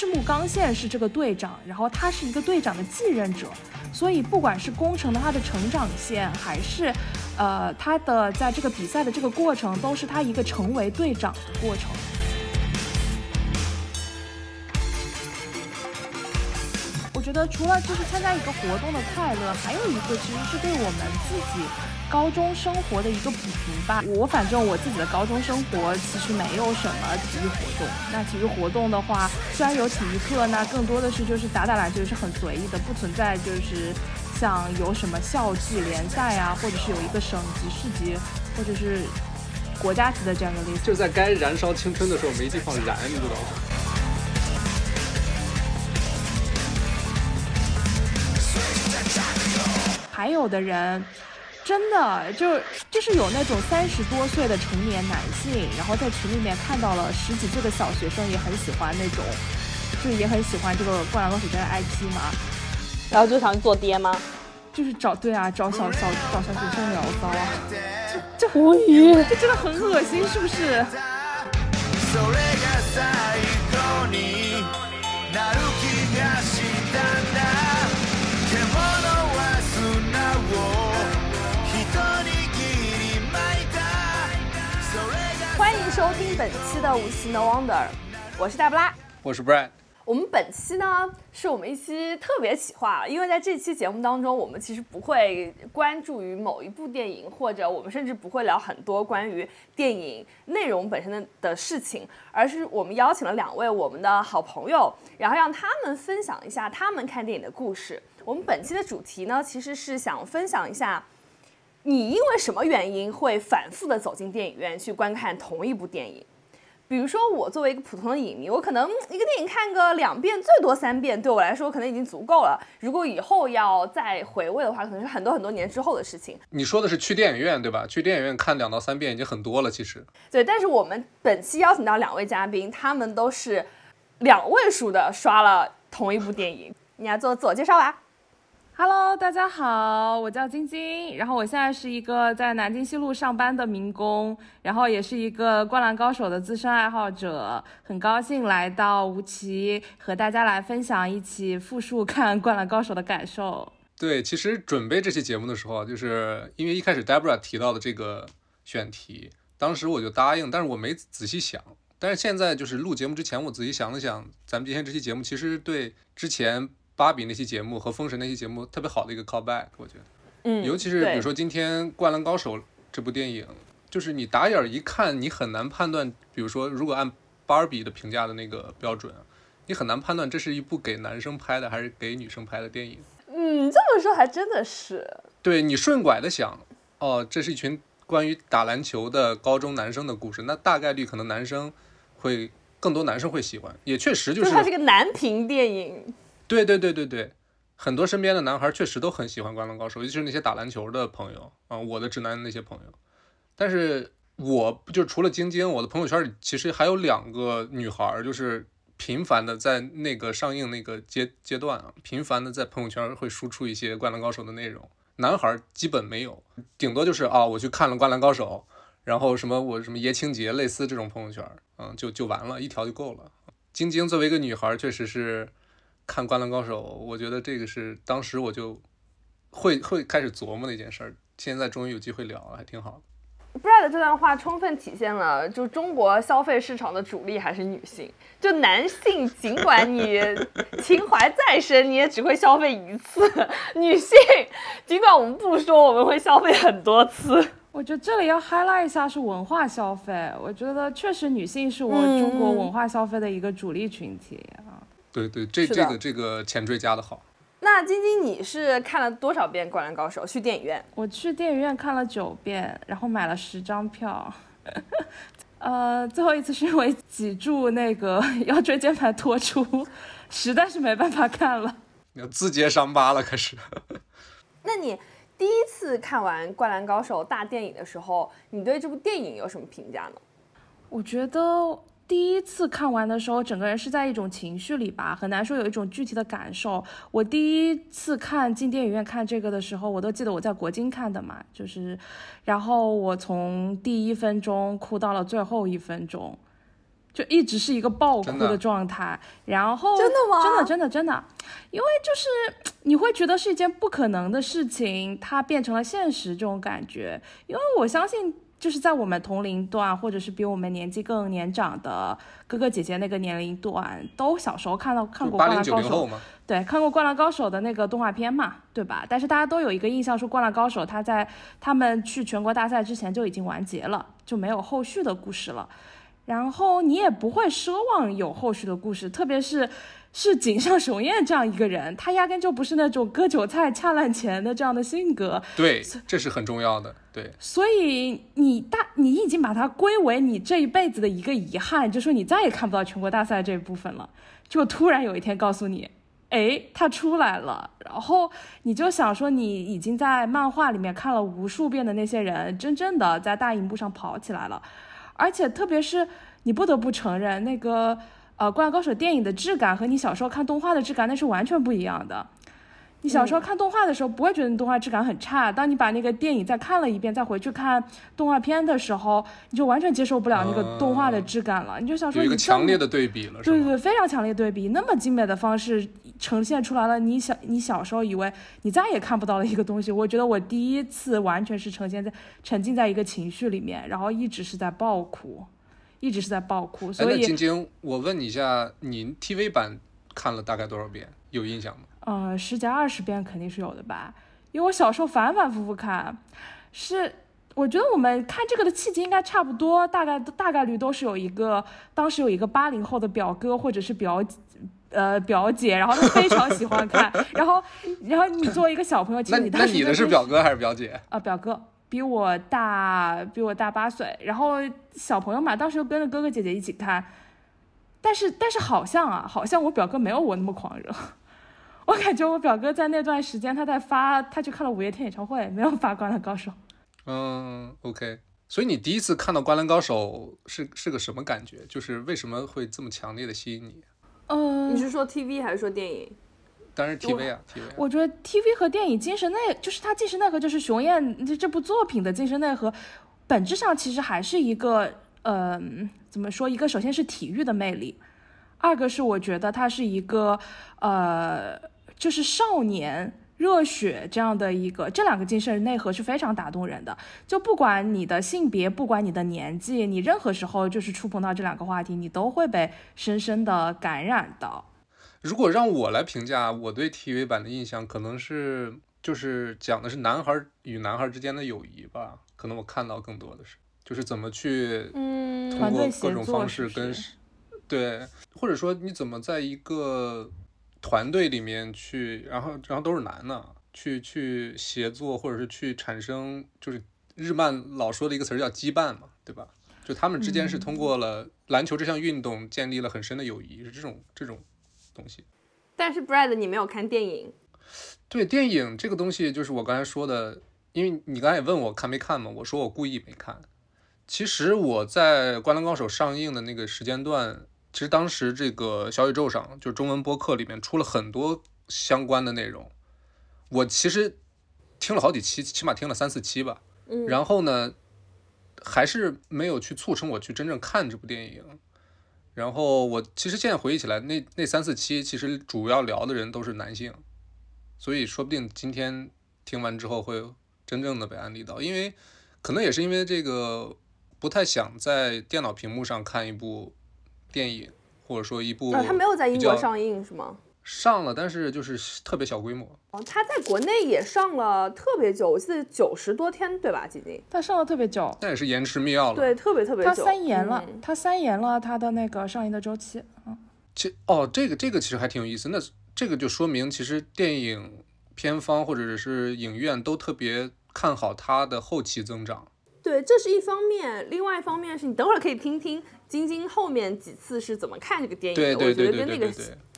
赤木刚宪是这个队长，然后他是一个队长的继任者，所以不管是工程的他的成长线，还是，呃，他的在这个比赛的这个过程，都是他一个成为队长的过程。我觉得除了就是参加一个活动的快乐，还有一个其实是对我们自己高中生活的一个补平吧。我反正我自己的高中生活其实没有什么体育活动。那体育活动的话，虽然有体育课，那更多的是就是打打篮球，是很随意的，不存在就是像有什么校际联赛啊，或者是有一个省级、市级，或者是国家级的这样的例子。就在该燃烧青春的时候没地方燃，你知道吗？还有的人，真的就就是有那种三十多岁的成年男性，然后在群里面看到了十几岁的小学生，也很喜欢那种，就是也很喜欢这个《灌篮高手》这个 IP 嘛，然后就想去做爹吗？就是找对啊，找小小找小学生聊骚啊，这这无语，这真的很恶心，是不是？收听本期的《无奇 No Wonder》，我是黛布拉，我是 Brad。我们本期呢，是我们一期特别企划，因为在这期节目当中，我们其实不会关注于某一部电影，或者我们甚至不会聊很多关于电影内容本身的的事情，而是我们邀请了两位我们的好朋友，然后让他们分享一下他们看电影的故事。我们本期的主题呢，其实是想分享一下。你因为什么原因会反复的走进电影院去观看同一部电影？比如说我作为一个普通的影迷，我可能一个电影看个两遍，最多三遍，对我来说可能已经足够了。如果以后要再回味的话，可能是很多很多年之后的事情。你说的是去电影院对吧？去电影院看两到三遍已经很多了，其实。对，但是我们本期邀请到两位嘉宾，他们都是两位数的刷了同一部电影。你来做自我介绍吧。Hello，大家好，我叫晶晶，然后我现在是一个在南京西路上班的民工，然后也是一个灌篮高手的资深爱好者，很高兴来到吴奇和大家来分享一起复述看灌篮高手的感受。对，其实准备这期节目的时候，就是因为一开始 Deborah 提到的这个选题，当时我就答应，但是我没仔细想，但是现在就是录节目之前，我仔细想了想，咱们今天这期节目其实对之前。芭比那期节目和封神那期节目特别好的一个 callback，我觉得，嗯，尤其是比如说今天《灌篮高手》这部电影，就是你打眼一看，你很难判断，比如说如果按芭比的评价的那个标准，你很难判断这是一部给男生拍的还是给女生拍的电影。嗯，这么说还真的是。对你顺拐的想，哦，这是一群关于打篮球的高中男生的故事，那大概率可能男生会更多男生会喜欢，也确实就是它是个男频电影。对对对对对，很多身边的男孩确实都很喜欢《灌篮高手》，尤其是那些打篮球的朋友啊，我的直男那些朋友。但是我就除了晶晶，我的朋友圈里其实还有两个女孩，就是频繁的在那个上映那个阶阶段啊，频繁的在朋友圈会输出一些《灌篮高手》的内容。男孩基本没有，顶多就是啊，我去看了《灌篮高手》，然后什么我什么爷青结类似这种朋友圈，嗯，就就完了，一条就够了。晶晶作为一个女孩，确实是。看《灌篮高手》，我觉得这个是当时我就会会开始琢磨的一件事儿。现在终于有机会聊了，还挺好的。Brad 这段话充分体现了，就中国消费市场的主力还是女性。就男性，尽管你 情怀再深，你也只会消费一次；女性，尽管我们不说，我们会消费很多次。我觉得这里要 highlight 一下是文化消费。我觉得确实女性是我中国文化消费的一个主力群体啊。对对，这这个这个前缀加的好。那晶晶，你是看了多少遍《灌篮高手》？去电影院？我去电影院看了九遍，然后买了十张票。呃，最后一次是因为脊柱那个 腰椎间盘突出，实在是没办法看了。要自揭伤疤了，开始。那你第一次看完《灌篮高手》大电影的时候，你对这部电影有什么评价呢？我觉得。第一次看完的时候，整个人是在一种情绪里吧，很难说有一种具体的感受。我第一次看进电影院看这个的时候，我都记得我在国金看的嘛，就是，然后我从第一分钟哭到了最后一分钟，就一直是一个爆哭的的状态。然后真的吗真的真的真的，因为就是你会觉得是一件不可能的事情，它变成了现实这种感觉。因为我相信，就是在我们同龄段，或者是比我们年纪更年长的哥哥姐姐那个年龄段，都小时候看到看过《灌篮高手九零后》。嘛，对，看过《灌篮高手》的那个动画片嘛，对吧？但是大家都有一个印象，说《灌篮高手》他在他们去全国大赛之前就已经完结了，就没有后续的故事了。然后你也不会奢望有后续的故事，特别是 是井上雄彦这样一个人，他压根就不是那种割韭菜恰烂钱的这样的性格，对，这是很重要的。对，所以你大你已经把它归为你这一辈子的一个遗憾，就说你再也看不到全国大赛这一部分了。就突然有一天告诉你，哎，他出来了，然后你就想说，你已经在漫画里面看了无数遍的那些人，真正的在大荧幕上跑起来了，而且特别是你不得不承认，那个呃《灌篮高手》电影的质感和你小时候看动画的质感那是完全不一样的。你小时候看动画的时候，不会觉得你动画质感很差。当你把那个电影再看了一遍，再回去看动画片的时候，你就完全接受不了那个动画的质感了。你就想说，有一个强烈的对比了？对对对，非常强烈对比，那么精美的方式呈现出来了，你小你小时候以为你再也看不到的一个东西，我觉得我第一次完全是呈现在沉浸在一个情绪里面，然后一直是在爆哭，一直是在爆哭，哎，所以那晶晶，我问你一下，你 TV 版看了大概多少遍？有印象吗？呃十几二十遍肯定是有的吧，因为我小时候反反复复看，是。我觉得我们看这个的契机应该差不多，大概大概率都是有一个，当时有一个八零后的表哥或者是表呃表姐，然后她非常喜欢看，然后然后你作为一个小朋友，其那实你当那你的是表哥还是表姐？啊、表哥比我大比我大八岁，然后小朋友嘛，当时又跟着哥哥姐姐一起看，但是但是好像啊，好像我表哥没有我那么狂热。我感觉我表哥在那段时间，他在发，他去看了五月天演唱会，没有发《灌篮高手》。嗯，OK。所以你第一次看到《灌篮高手》是是个什么感觉？就是为什么会这么强烈的吸引你？嗯、你是说 TV 还是说电影？当然 TV 啊，TV 啊。我觉得 TV 和电影精神内，就是它精神内核，就是熊燕这这部作品的精神内核，本质上其实还是一个，呃，怎么说？一个首先是体育的魅力，二个是我觉得它是一个，呃，就是少年热血这样的一个，这两个精神内核是非常打动人的。就不管你的性别，不管你的年纪，你任何时候就是触碰到这两个话题，你都会被深深的感染到。如果让我来评价我对 TV 版的印象，可能是就是讲的是男孩与男孩之间的友谊吧。可能我看到更多的是，就是怎么去嗯通过各种方式跟是对，或者说你怎么在一个团队里面去，然后然后都是男的，去去协作，或者是去产生，就是日漫老说的一个词儿叫羁绊嘛，对吧？就他们之间是通过了篮球这项运动建立了很深的友谊，是这种这种东西。但是 Brad 你没有看电影，对电影这个东西，就是我刚才说的，因为你刚才也问我看没看嘛，我说我故意没看。其实我在《灌篮高手》上映的那个时间段，其实当时这个小宇宙上，就中文播客里面出了很多相关的内容，我其实听了好几期，起码听了三四期吧。嗯，然后呢，还是没有去促成我去真正看这部电影。然后我其实现在回忆起来，那那三四期其实主要聊的人都是男性，所以说不定今天听完之后会真正的被安利到，因为可能也是因为这个不太想在电脑屏幕上看一部电影，或者说一部呃，他没有在英国上映是吗？上了，但是就是特别小规模。哦，它在国内也上了特别久，我记得九十多天对吧？仅仅他上了特别久，那也是延迟密钥了。对，特别特别他久。三延了，嗯他三延了它的那个上映的周期。嗯，其哦，这个这个其实还挺有意思。那这个就说明，其实电影片方或者是影院都特别看好它的后期增长。对，这是一方面，另外一方面是你等会儿可以听听晶晶后面几次是怎么看这个电影的，对对我觉对对得跟那个。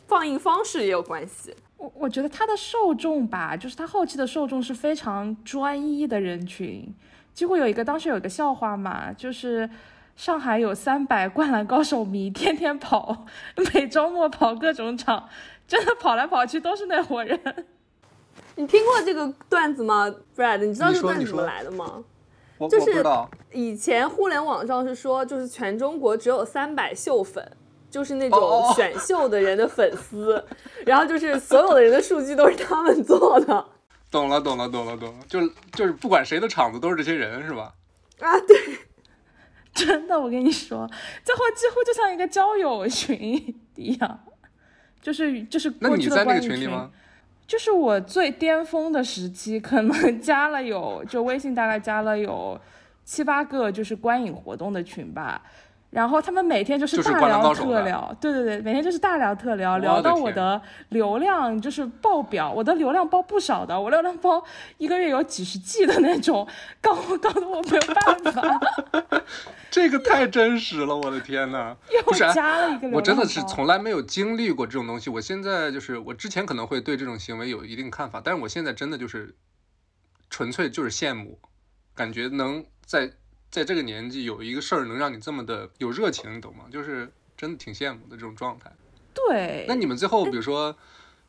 放映方式也有关系。我我觉得他的受众吧，就是他后期的受众是非常专一的人群，几乎有一个当时有一个笑话嘛，就是上海有三百灌篮高手迷，天天跑，每周末跑各种场，真的跑来跑去都是那伙人。你听过这个段子吗，Brad？你知道这个段子怎么来的吗？我就是我不知道。以前互联网上是说，就是全中国只有三百秀粉，就是那种选秀的人的粉丝，然后就是所有的人的数据都是他们做的 懂了，懂了，懂了，懂了，就是就是不管谁的场子都是这些人是吧？啊，对，真的，我跟你说，最后几乎就像一个交友群一样，就是就是那过去的你在那个群里吗？就是我最巅峰的时期，可能加了有，就微信大概加了有七八个，就是观影活动的群吧。然后他们每天就是大聊特聊，对对对，每天就是大聊特聊，聊到我的流量就是爆表，我的流量包不少的，我流量包一个月有几十 G 的那种，高高的我没有办法，这个太真实了，我的天呐！又加了一个。我真的是从来没有经历过这种东西。我现在就是，我之前可能会对这种行为有一定看法，但是我现在真的就是纯粹就是羡慕，感觉能在在这个年纪有一个事儿能让你这么的有热情，你懂吗？就是真的挺羡慕的这种状态。对，那你们最后，比如说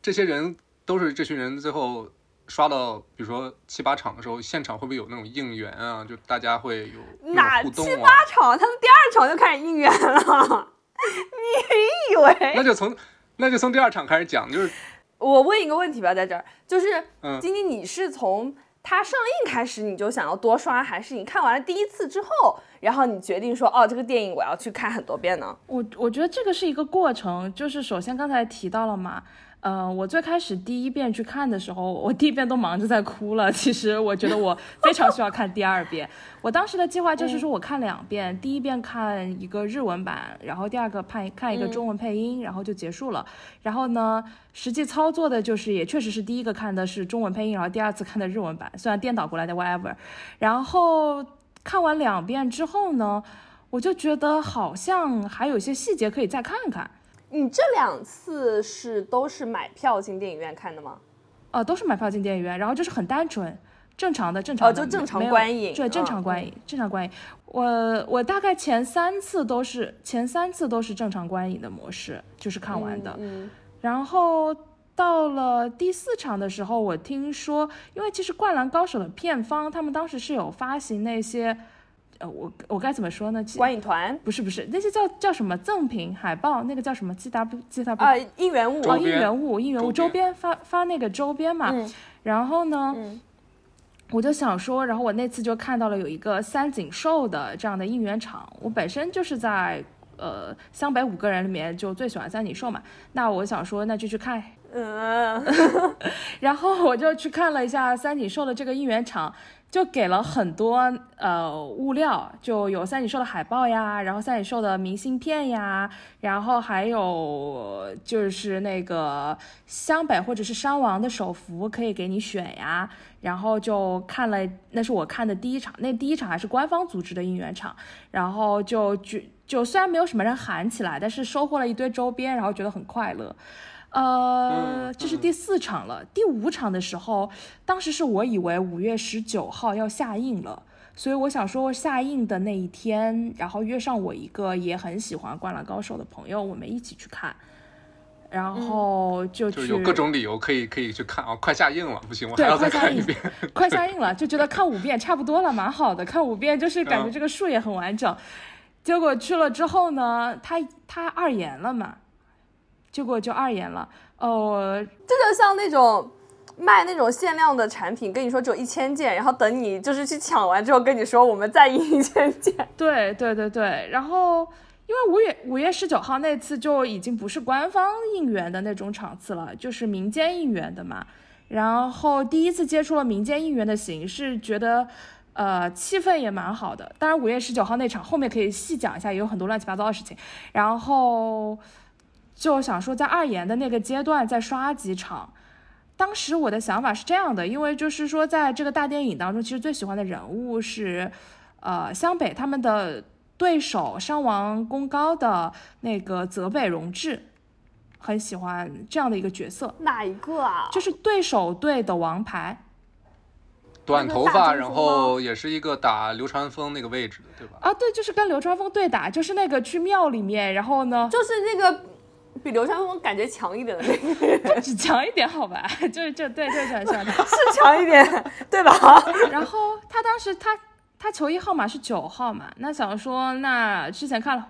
这些人都是这群人最后刷到，比如说七八场的时候，现场会不会有那种应援啊？就大家会有哪七八？场，他们第二场就开始应援了，你以为？那就从那就从第二场开始讲，就是我问一个问题吧，在这儿，就是嗯晶晶，你是从它上映开始你就想要多刷，还是你看完了第一次之后，然后你决定说，哦，这个电影我要去看很多遍呢？我我觉得这个是一个过程，就是首先刚才提到了嘛，呃，我最开始第一遍去看的时候，我第一遍都忙着在哭了。其实我觉得我非常需要看第二遍。我当时的计划就是说我看两遍，第一遍看一个日文版，然后第二个看看一个中文配音，然后就结束了。然后呢，实际操作的就是也确实是第一个看的是中文配音，然后第二次看的日文版，虽然颠倒过来的 whatever。然后看完两遍之后呢，我就觉得好像还有一些细节可以再看看。你这两次是都是买票进电影院看的吗？呃，都是买票进电影院，然后就是很单纯，正常的正常的，就正常观影对，正嗯常观影，正常观影。我我大概前三次都是前三次都是正常观影的模式，就是看完的。嗯，然后到了第四场的时候，我听说，因为其实《灌篮高手》的片方他们当时是有发行那些，呃，我我该怎么说呢？其观影团不是不是，那些叫叫什么赠品海报，那个叫什么 G W G W 啊，应援物哦，应援物，应援物周周边发发那个周边嘛。嗯然后呢，嗯我就想说，然后我那次就看到了有一个三井寿的这样的应援场。我本身就是在呃湘北五个人里面就最喜欢三井寿嘛，那我想说那就去看。嗯，然后我就去看了一下三井寿的这个应援场。就给了很多呃物料，就有三井寿的海报呀，然后三井寿的明信片呀，然后还有就是那个湘北或者是山王的手幅可以给你选呀，然后就看了，那是我看的第一场，那第一场还是官方组织的应援场，然后就就就虽然没有什么人喊起来，但是收获了一堆周边，然后觉得很快乐。呃，这是第四场了。第五场的时候，当时是我以为五月十九号要下映了，所以我想说下映的那一天，然后约上我一个也很喜欢《灌篮高手》的朋友，我们一起去看。然后就去、就有各种理由可以可以去看啊，快下映了，不行，我还要再看一遍。快下映了，就觉得看五遍差不多了，蛮好的。看五遍就是感觉嗯这个数也很完整。结果去了之后呢，他他二演了嘛，结果就二演了。哦，这就像那种卖那种限量的产品，跟你说只有一千件，然后等你就是去抢完之后跟你说我们再印一千件。对对对对，然后因为五月五月十九号那次就已经不是官方应援的那种场次了，就是民间应援的嘛。然后第一次接触了民间应援的形式，觉得呃气氛也蛮好的。当然五月十九号那场后面可以细讲一下，也有很多乱七八糟的事情。然后就想说在二研的那个阶段再刷几场。当时我的想法是这样的，因为就是说在这个大电影当中，其实最喜欢的人物是。呃，湘北他们的对手山王功高的那个泽北荣治，很喜欢这样的一个角色，哪一个啊？就是对手队的王牌。短头发，然后也是一个打流川枫那个位置的，对吧？啊，对，就是跟流川枫对打，就是那个去庙里面，然后呢，就是那个比刘川枫感觉强一点的那个人，不 止强一点好吧，就是就对对，就很喜欢他。是强一点，对吧？然后他当时他他球衣号码是九号嘛，那想说那之前看了，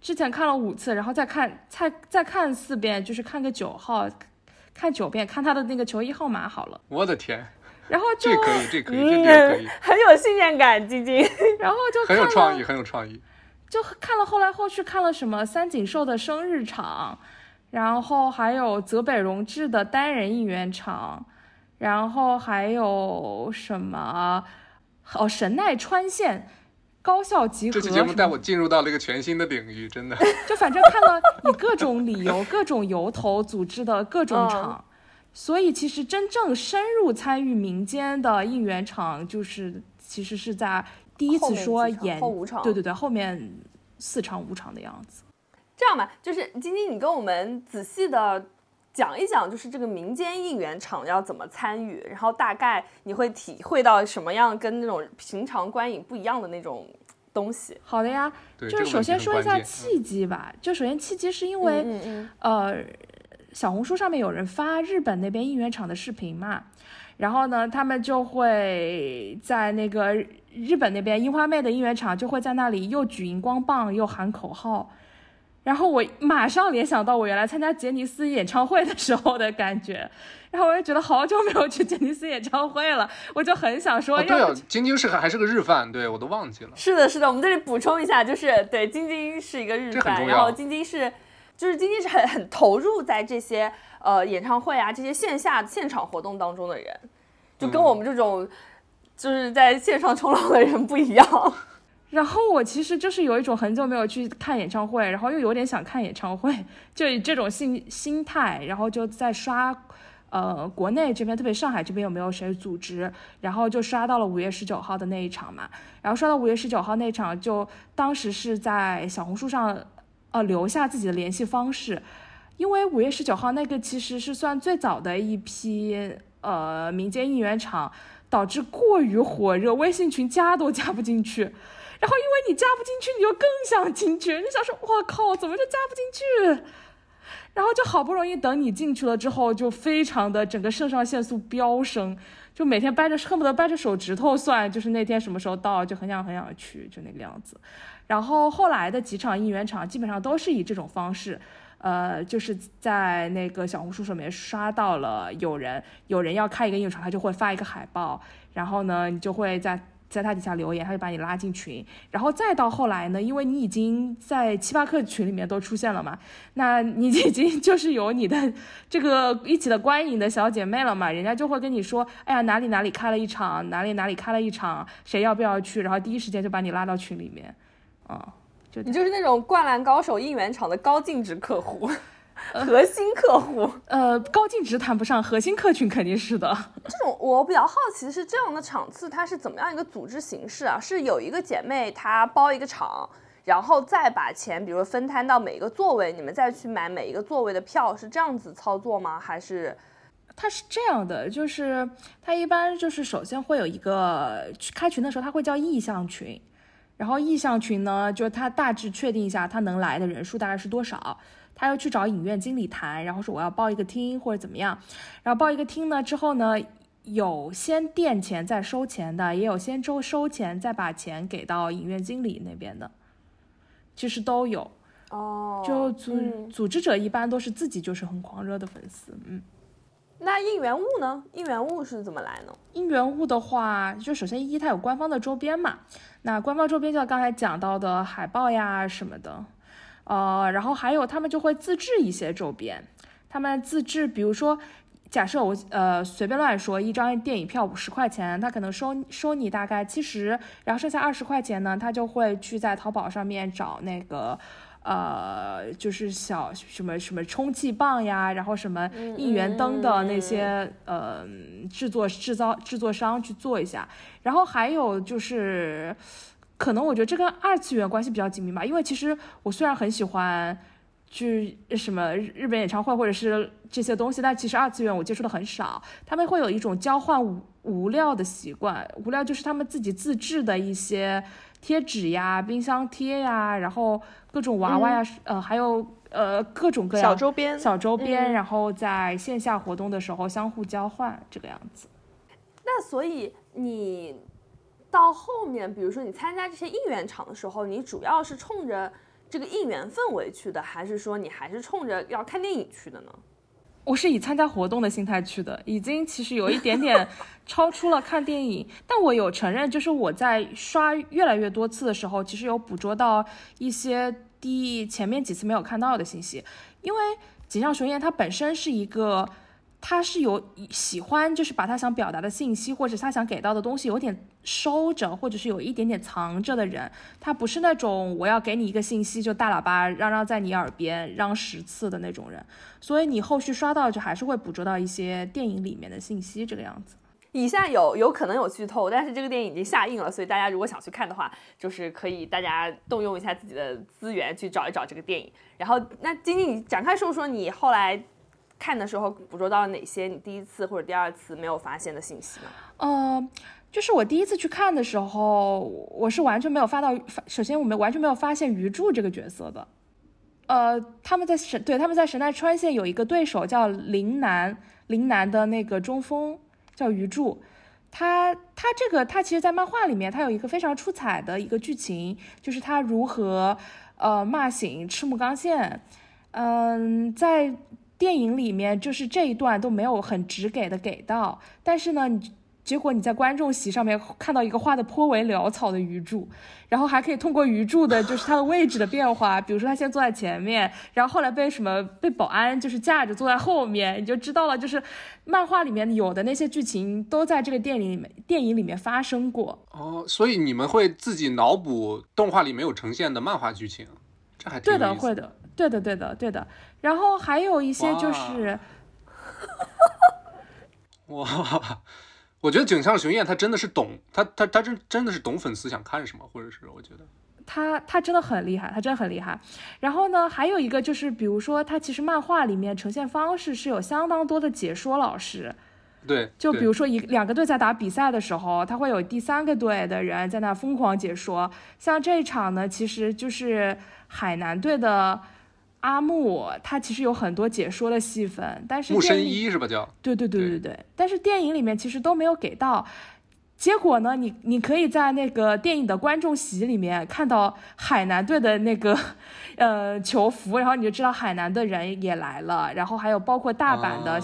之前看了五次，然后再看再再看四遍，就是看个九号，看九遍，看他的那个球衣号码好了。我的天，然后就这可以，这可以，这这可以，很有信念感，晶晶。然后就很有创意，很有创意。就看了后来后续看了什么三井寿的生日场，然后还有泽北荣治的单人应援场，然后还有什么哦神奈川县高校集合这期节目带我进入到了一个全新的领域，真的。就反正看了以各种理由、各种由头组织的各种场，所以其实真正深入参与民间的应援场，就是其实是在第一次说演后五场对对对，后面四场五场的样子。这样吧，就是晶晶，你跟我们仔细的讲一讲，就是这个民间应援场要怎么参与，然后大概你会体会到什么样跟那种平常观影不一样的那种东西。好的呀，就是首先说一下契机吧。就首先契机是因为、嗯嗯呃，小红书上面有人发日本那边应援场的视频嘛，然后呢，他们就会在那个日本那边樱花妹的应援场就会在那里又举荧光棒又喊口号。然后我马上联想到我原来参加杰尼斯演唱会的时候的感觉，然后我就觉得好久没有去杰尼斯演唱会了，我就很想说对哦，晶晶是还还是个日饭，对我都忘记了。是的，是的，我们这里补充一下，就是对晶晶是一个日饭，然后晶晶是，就是晶晶是很很投入在这些呃演唱会啊这些线下现场活动当中的人，就跟我们这种就是在线上冲浪的人不一样。然后我其实就是有一种很久没有去看演唱会，然后又有点想看演唱会，就以这种心心态，然后就在刷，呃，国内这边特别上海这边有没有谁组织，然后就刷到了五月十九号的那一场嘛，然后刷到五月十九号那场，就当时是在小红书上，呃，留下自己的联系方式，因为五月十九号那个其实是算最早的一批呃民间应援场，导致过于火热，微信群加都加不进去。然后因为你加不进去，你就更想进去，你想说，我靠，怎么就加不进去？然后就好不容易等你进去了之后，就非常的整个肾上腺素飙升，就每天掰着恨不得掰着手指头算，就是那天什么时候到，就很想很想去，就那个样子。然后后来的几场应援场基本上都是以这种方式，呃，就是在那个小红书上面刷到了有人有人要开一个应援场，他就会发一个海报，然后呢，你就会在在他底下留言，他就把你拉进群，然后再到后来呢，因为你已经在七八克群里面都出现了嘛，那你已经 就是有你的这个一起的观影的小姐妹了嘛，人家就会跟你说，哎呀哪里哪里开了一场，哪里哪里开了一场，谁要不要去，然后第一时间就把你拉到群里面，啊、就你就是那种灌篮高手应援场的高净值客户，核心客户。呃高净值谈不上，核心客群肯定是的。这种我比较好奇是这样的场次它是怎么样一个组织形式啊？是有一个姐妹她包一个场，然后再把钱比如分摊到每一个座位，你们再去买每一个座位的票，是这样子操作吗？还是它是这样的，就是它一般就是首先会有一个开群的时候，它会叫意向群，然后意向群呢，就是它大致确定一下它能来的人数大概是多少，他要去找影院经理谈，然后说我要报一个厅或者怎么样，然后报一个厅呢之后呢，有先垫钱再收钱的，也有先收收钱再把钱给到影院经理那边的，其实都有。哦就组、嗯组织者一般都是自己就是很狂热的粉丝，嗯。那应援物呢？应援物是怎么来呢？应援物的话，就首先一它有官方的周边嘛，那官方周边就像刚才讲到的海报呀什么的，呃，然后还有他们就会自制一些周边，他们自制，比如说。假设我呃随便乱说，一张电影票五十块钱，他可能收收你大概七十，然后剩下二十块钱呢，他就会去在淘宝上面找那个呃，就是小什么什么充气棒呀，然后什么应援灯的那些呃制作制造制作商去做一下，然后还有就是，可能我觉得这跟二次元关系比较紧密吧，因为其实我虽然很喜欢。去什么日本演唱会或者是这些东西，但其实二次元我接触的很少。他们会有一种交换无无料的习惯，无料就是他们自己自制的一些贴纸呀、冰箱贴呀，然后各种娃娃呀，呃，还有呃各种各样小周边。小周边，嗯然后在线下活动的时候相互交换这个样子。那所以你到后面，比如说你参加这些应援场的时候，你主要是冲着这个应援氛围去的，还是说你还是冲着要看电影去的呢？我是以参加活动的心态去的，已经其实有一点点 超出了看电影。但我有承认，就是我在刷越来越多次的时候，其实有捕捉到一些第前面几次没有看到的信息。因为锦上雄彦它本身是一个。他是有喜欢，就是把他想表达的信息或者他想给到的东西有点收着，或者是有一点点藏着的人。他不是那种我要给你一个信息就大喇叭嚷嚷在你耳边嚷十次的那种人。所以你后续刷到就还是会捕捉到一些电影里面的信息这个样子。以下有有可能有剧透，但是这个电影已经下映了，所以大家如果想去看的话，就是可以大家动用一下自己的资源去找一找这个电影。然后那晶晶，你展开说说你后来。看的时候捕捉到了哪些你第一次或者第二次没有发现的信息呢？呃，就是我第一次去看的时候，我是完全没有发到，首先我们完全没有发现鱼柱这个角色的。呃，他们在神对他们在神奈川县有一个对手叫林南，林南的那个中锋叫鱼柱，他他这个他其实，在漫画里面他有一个非常出彩的一个剧情，就是他如何呃骂醒赤木刚宪，嗯，在。电影里面就是这一段都没有很直给的给到，但是呢，你结果你在观众席上面看到一个画的颇为潦草的鱼柱，然后还可以通过鱼柱的就是它的位置的变化，比如说他先坐在前面，然后后来被什么被保安就是架着坐在后面，你就知道了，就是漫画里面有的那些剧情都在这个电影里面电影里面发生过。哦，所以你们会自己脑补动画里没有呈现的漫画剧情，这还挺对的，会的。对的，对的，对的。然后还有一些就是，哇，我觉得井上雄彦他真的是懂，他他他真真的是懂粉丝想看什么，或者是我觉得他他真的很厉害，他真的很厉害。然后呢，还有一个就是，比如说他其实漫画里面呈现方式是有相当多的解说老师，对，就比如说一两个队在打比赛的时候，他会有第三个队的人在那疯狂解说。像这一场呢，其实就是海南队的。阿木他其实有很多解说的戏份，但是木深一是吧？叫对对对对对，但是电影里面其实都没有给到。结果呢，你你可以在那个电影的观众席里面看到海南队的那个 呃球服，然后你就知道海南的人也来了，然后还有包括大阪的，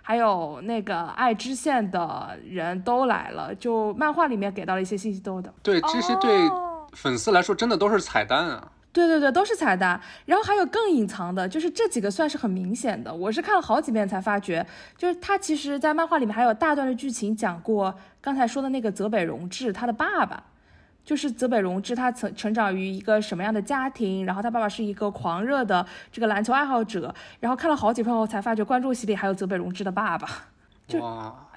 还有那个爱知县的人都来了。就漫画里面给到了一些信息，都的。对，这些对粉丝来说真的都是彩蛋啊。对对对，都是彩蛋。然后还有更隐藏的，就是这几个算是很明显的。我是看了好几遍才发觉，就是他其实，在漫画里面还有大段的剧情讲过刚才说的那个泽北荣治他的爸爸，就是泽北荣治他曾成长于一个什么样的家庭，然后他爸爸是一个狂热的这个篮球爱好者。然后看了好几遍后才发觉，观众席里还有泽北荣治的爸爸。哇！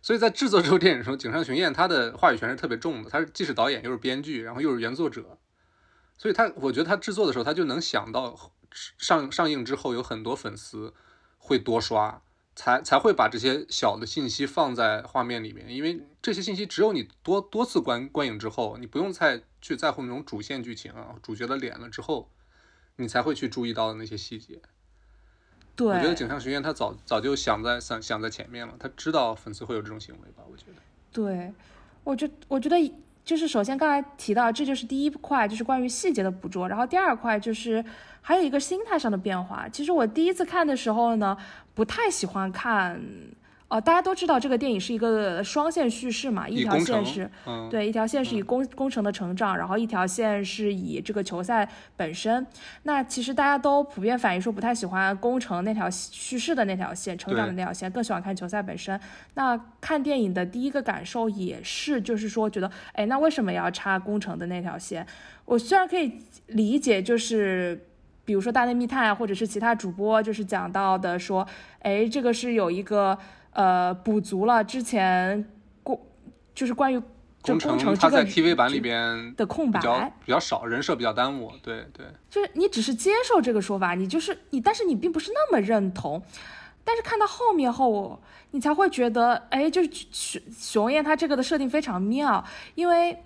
所以在制作这部电影的时候，井上雄彦他的话语权是特别重的，他是既是导演又是编剧，然后又是原作者。所以他，我觉得他制作的时候，他就能想到上上映之后有很多粉丝会多刷，才才会把这些小的信息放在画面里面。因为这些信息只有你多多次观观影之后，你不用再去在乎那种主线剧情啊、主角的脸了之后，你才会去注意到的那些细节。对，我觉得井上学院他早早就想在想想在前面了，他知道粉丝会有这种行为吧？我觉得。对，我觉我觉得。就是首先刚才提到，这就是第一块，就是关于细节的捕捉。然后第二块就是还有一个心态上的变化。其实我第一次看的时候呢，不太喜欢看。哦，大家都知道这个电影是一个双线叙事嘛，一条线是对，一条线是以工工程的成长，然后一条线是以这个球赛本身。那其实大家都普遍反映说不太喜欢工程那条叙事的那条线，成长的那条线，更喜欢看球赛本身。那看电影的第一个感受也是，就是说觉得，哎，那为什么要插工程的那条线？我虽然可以理解，就是比如说大内密探或者是其他主播就是讲到的说，哎，这个是有一个。呃，补足了之前过，就是关于工程这个 TV 版里边的空白比较少，人设比较耽误。对对，就是你只是接受这个说法，你就是你，但是你并不是那么认同。但是看到后面后，你才会觉得，哎，就是熊熊彦他这个的设定非常妙，因为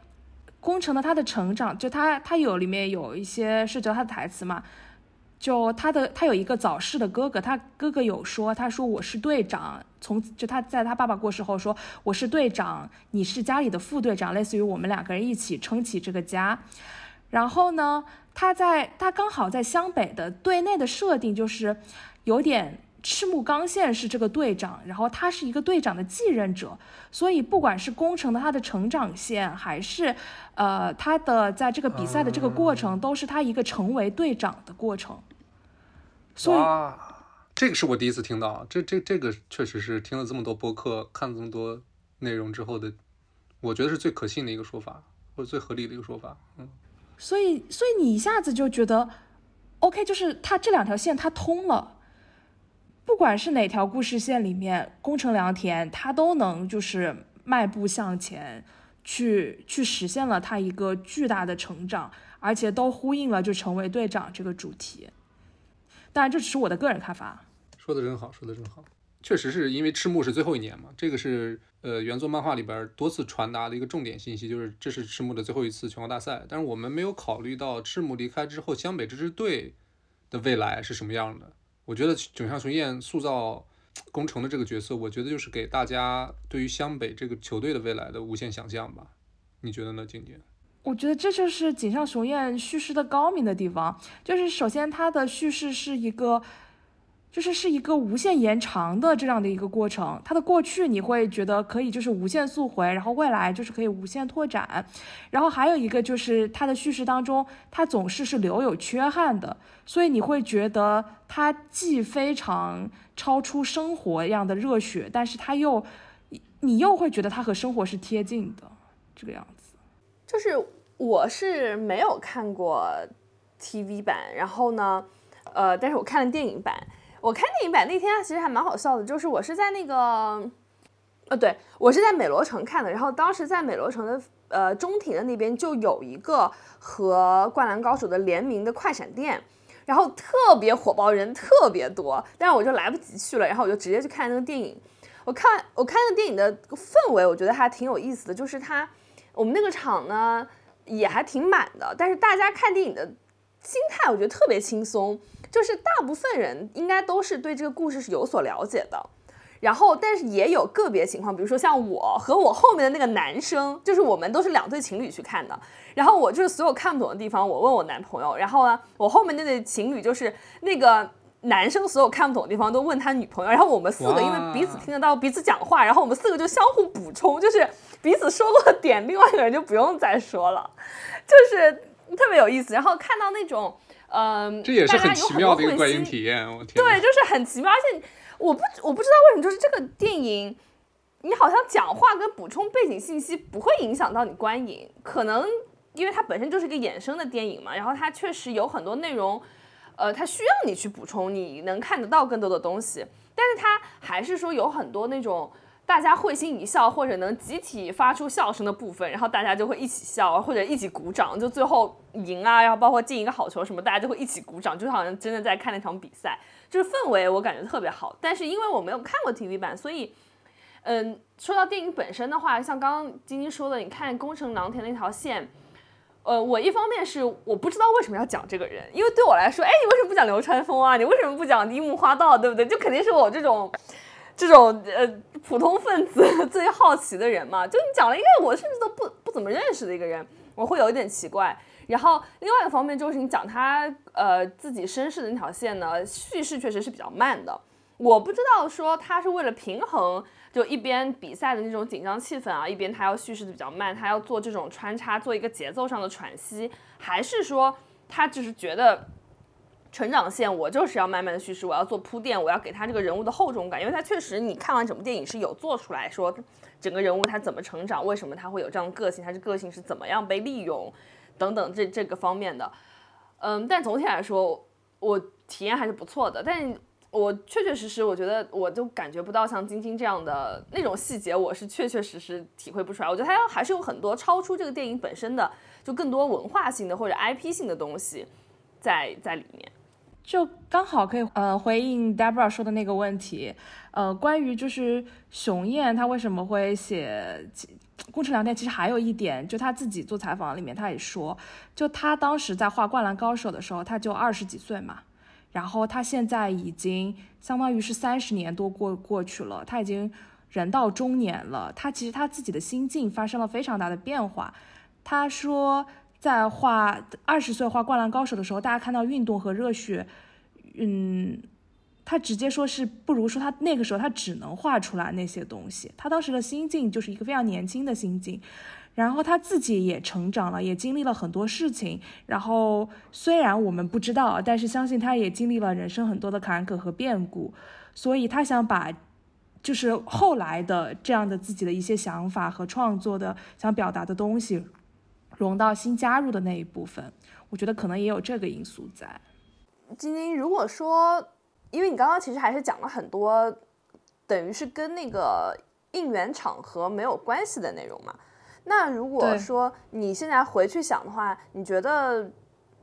工程的他的成长，就他他有里面有一些涉及到他的台词嘛。就他的他有一个早逝的哥哥，他哥哥有说，他说我是队长，从就他在他爸爸过世后说我是队长，你是家里的副队长，类似于我们两个人一起撑起这个家。然后呢，他在他刚好在湘北的队内的设定就是有点赤木刚宪是这个队长，然后他是一个队长的继任者，所以不管是工程的他的成长线，还是呃他的在这个比赛的这个过程，都是他一个成为队长的过程。所以，这个是我第一次听到，这这这个确实是听了这么多播客，看了这么多内容之后的，我觉得是最可信的一个说法，或者最合理的一个说法。嗯，所以所以你一下子就觉得，OK，就是他这两条线他通了，不管是哪条故事线里面，宫城良田他都能就是迈步向前，去去实现了他一个巨大的成长，而且都呼应了就成为队长这个主题。当然，这只是我的个人看法。说的真好，说的真好。确实是因为赤木是最后一年嘛，这个是呃原作漫画里边多次传达的一个重点信息，就是这是赤木的最后一次全国大赛。但是我们没有考虑到赤木离开之后，湘北这支队的未来是什么样的。我觉得井上雄彦塑造工程的这个角色，我觉得就是给大家对于湘北这个球队的未来的无限想象吧。你觉得呢，静静？我觉得这就是井上雄彦叙事的高明的地方，就是首先他的叙事是一个。就是是一个无限延长的这样的一个过程，它的过去你会觉得可以就是无限溯回，然后未来就是可以无限拓展，然后还有一个就是它的叙事当中，它总是是留有缺憾的，所以你会觉得它既非常超出生活一样的热血，但是它又，你又会觉得它和生活是贴近的这个样子。就是我是没有看过 TV 版，然后呢，呃，但是我看了电影版。我看电影版那天其实还蛮好笑的，就是我是在那个，呃，对我是在美罗城看的，然后当时在美罗城的呃中庭的那边就有一个和《灌篮高手》的联名的快闪店，然后特别火爆，人特别多，但是我就来不及去了，然后我就直接去看那个电影。我看我看那个电影的氛围，我觉得还挺有意思的，就是它我们那个场呢也还挺满的，但是大家看电影的心态我觉得特别轻松。就是大部分人应该都是对这个故事是有所了解的，然后但是也有个别情况，比如说像我和我后面的那个男生，就是我们都是两对情侣去看的，然后我就是所有看不懂的地方，我问我男朋友，然后呢，我后面那对情侣就是那个男生所有看不懂的地方都问他女朋友，然后我们四个因为彼此听得到彼此讲话，然后我们四个就相互补充，就是彼此说过的点，另外一个人就不用再说了，就是特别有意思，然后看到那种。嗯，这也是很奇妙的一个观影体验，我天。对，就是很奇妙，而且我不我不知道为什么，就是这个电影，你好像讲话跟补充背景信息不会影响到你观影，可能因为它本身就是一个衍生的电影嘛，然后它确实有很多内容，呃，它需要你去补充，你能看得到更多的东西，但是它还是说有很多那种。大家会心一笑，或者能集体发出笑声的部分，然后大家就会一起笑，或者一起鼓掌，就最后赢啊，然后包括进一个好球什么，大家就会一起鼓掌，就好像真的在看那场比赛，就是氛围我感觉特别好。但是因为我没有看过 TV 版，所以，嗯，说到电影本身的话，像刚刚晶晶说的，你看宫城良田那条线，呃，我一方面是我不知道为什么要讲这个人，因为对我来说，哎，你为什么不讲流川枫啊？你为什么不讲樱木花道，对不对？就肯定是我这种。这种呃普通分子 最好奇的人嘛，就你讲了一个我甚至都不不怎么认识的一个人，我会有一点奇怪。然后另外一个方面就是你讲他呃自己身世的那条线呢，叙事确实是比较慢的。我不知道说他是为了平衡，就一边比赛的那种紧张气氛啊，一边他要叙事的比较慢，他要做这种穿插，做一个节奏上的喘息，还是说他只是觉得。成长线，我就是要慢慢的叙事，我要做铺垫，我要给他这个人物的厚重感，因为他确实，你看完整部电影是有做出来说，整个人物他怎么成长，为什么他会有这样的个性，他的个性是怎么样被利用，等等这这个方面的，嗯，但总体来说，我体验还是不错的，但我确确实实，我觉得我就感觉不到像晶晶这样的那种细节，我是确确实实体会不出来，我觉得他要还是有很多超出这个电影本身的，就更多文化性的或者 IP 性的东西在在里面。就刚好可以呃回应 Debra 说的那个问题，呃，关于就是熊燕他为什么会写宫城良田，其实还有一点，就他自己做采访里面他也说，就他当时在画《灌篮高手》的时候，他就二十几岁嘛，然后他现在已经相当于是三十年多过过去了，他已经人到中年了。他其实他自己的心境发生了非常大的变化。他说，在画二十岁画《灌篮高手》的时候，大家看到运动和热血，嗯，他直接说是不如说他那个时候他只能画出来那些东西。他当时的心境就是一个非常年轻的心境。然后他自己也成长了，也经历了很多事情。然后虽然我们不知道，但是相信他也经历了人生很多的坎坷和变故。所以他想把，就是后来的这样的自己的一些想法和创作的想表达的东西，融到新加入的那一部分。我觉得可能也有这个因素在。晶晶，如果说，因为你刚刚其实还是讲了很多，等于是跟那个应援场合没有关系的内容嘛。那如果说你现在回去想的话，你觉得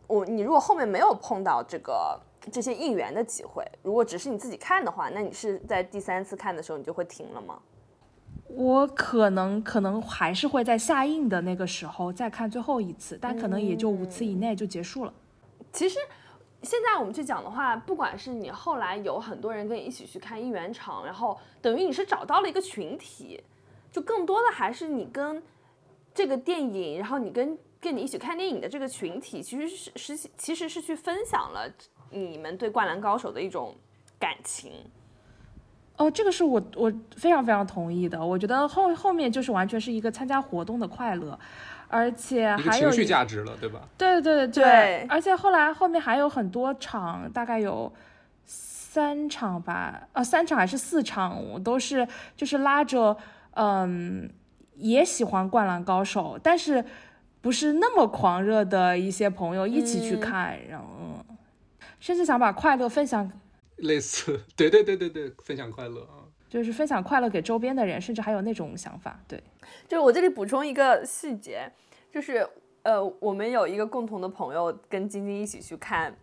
我你如果后面没有碰到这个这些应援的机会，如果只是你自己看的话，那你是在第三次看的时候你就会停了吗？我可能可能还是会在下映的那个时候再看最后一次，但可能也就五次以内就结束了。其实现在我们去讲的话，不管是你后来有很多人跟你一起去看应援场，然后等于你是找到了一个群体，就更多的还是你跟。这个电影，然后你跟跟你一起看电影的这个群体，其实是是其实是去分享了你们对《灌篮高手》的一种感情。哦，这个是我我非常非常同意的。我觉得后后面就是完全是一个参加活动的快乐，而且还有情绪价值了，对吧？对对对，而且后来后面还有很多场，大概有三场吧，呃，三场还是四场，我都是就是拉着嗯。也喜欢《灌篮高手》，但是不是那么狂热的一些朋友一起去看，然后甚至想把快乐分享。类似，对对对对对，分享快乐啊，就是分享快乐给周边的人，甚至还有那种想法。对，就是我这里补充一个细节，就是呃，我们有一个共同的朋友跟晶晶一起去看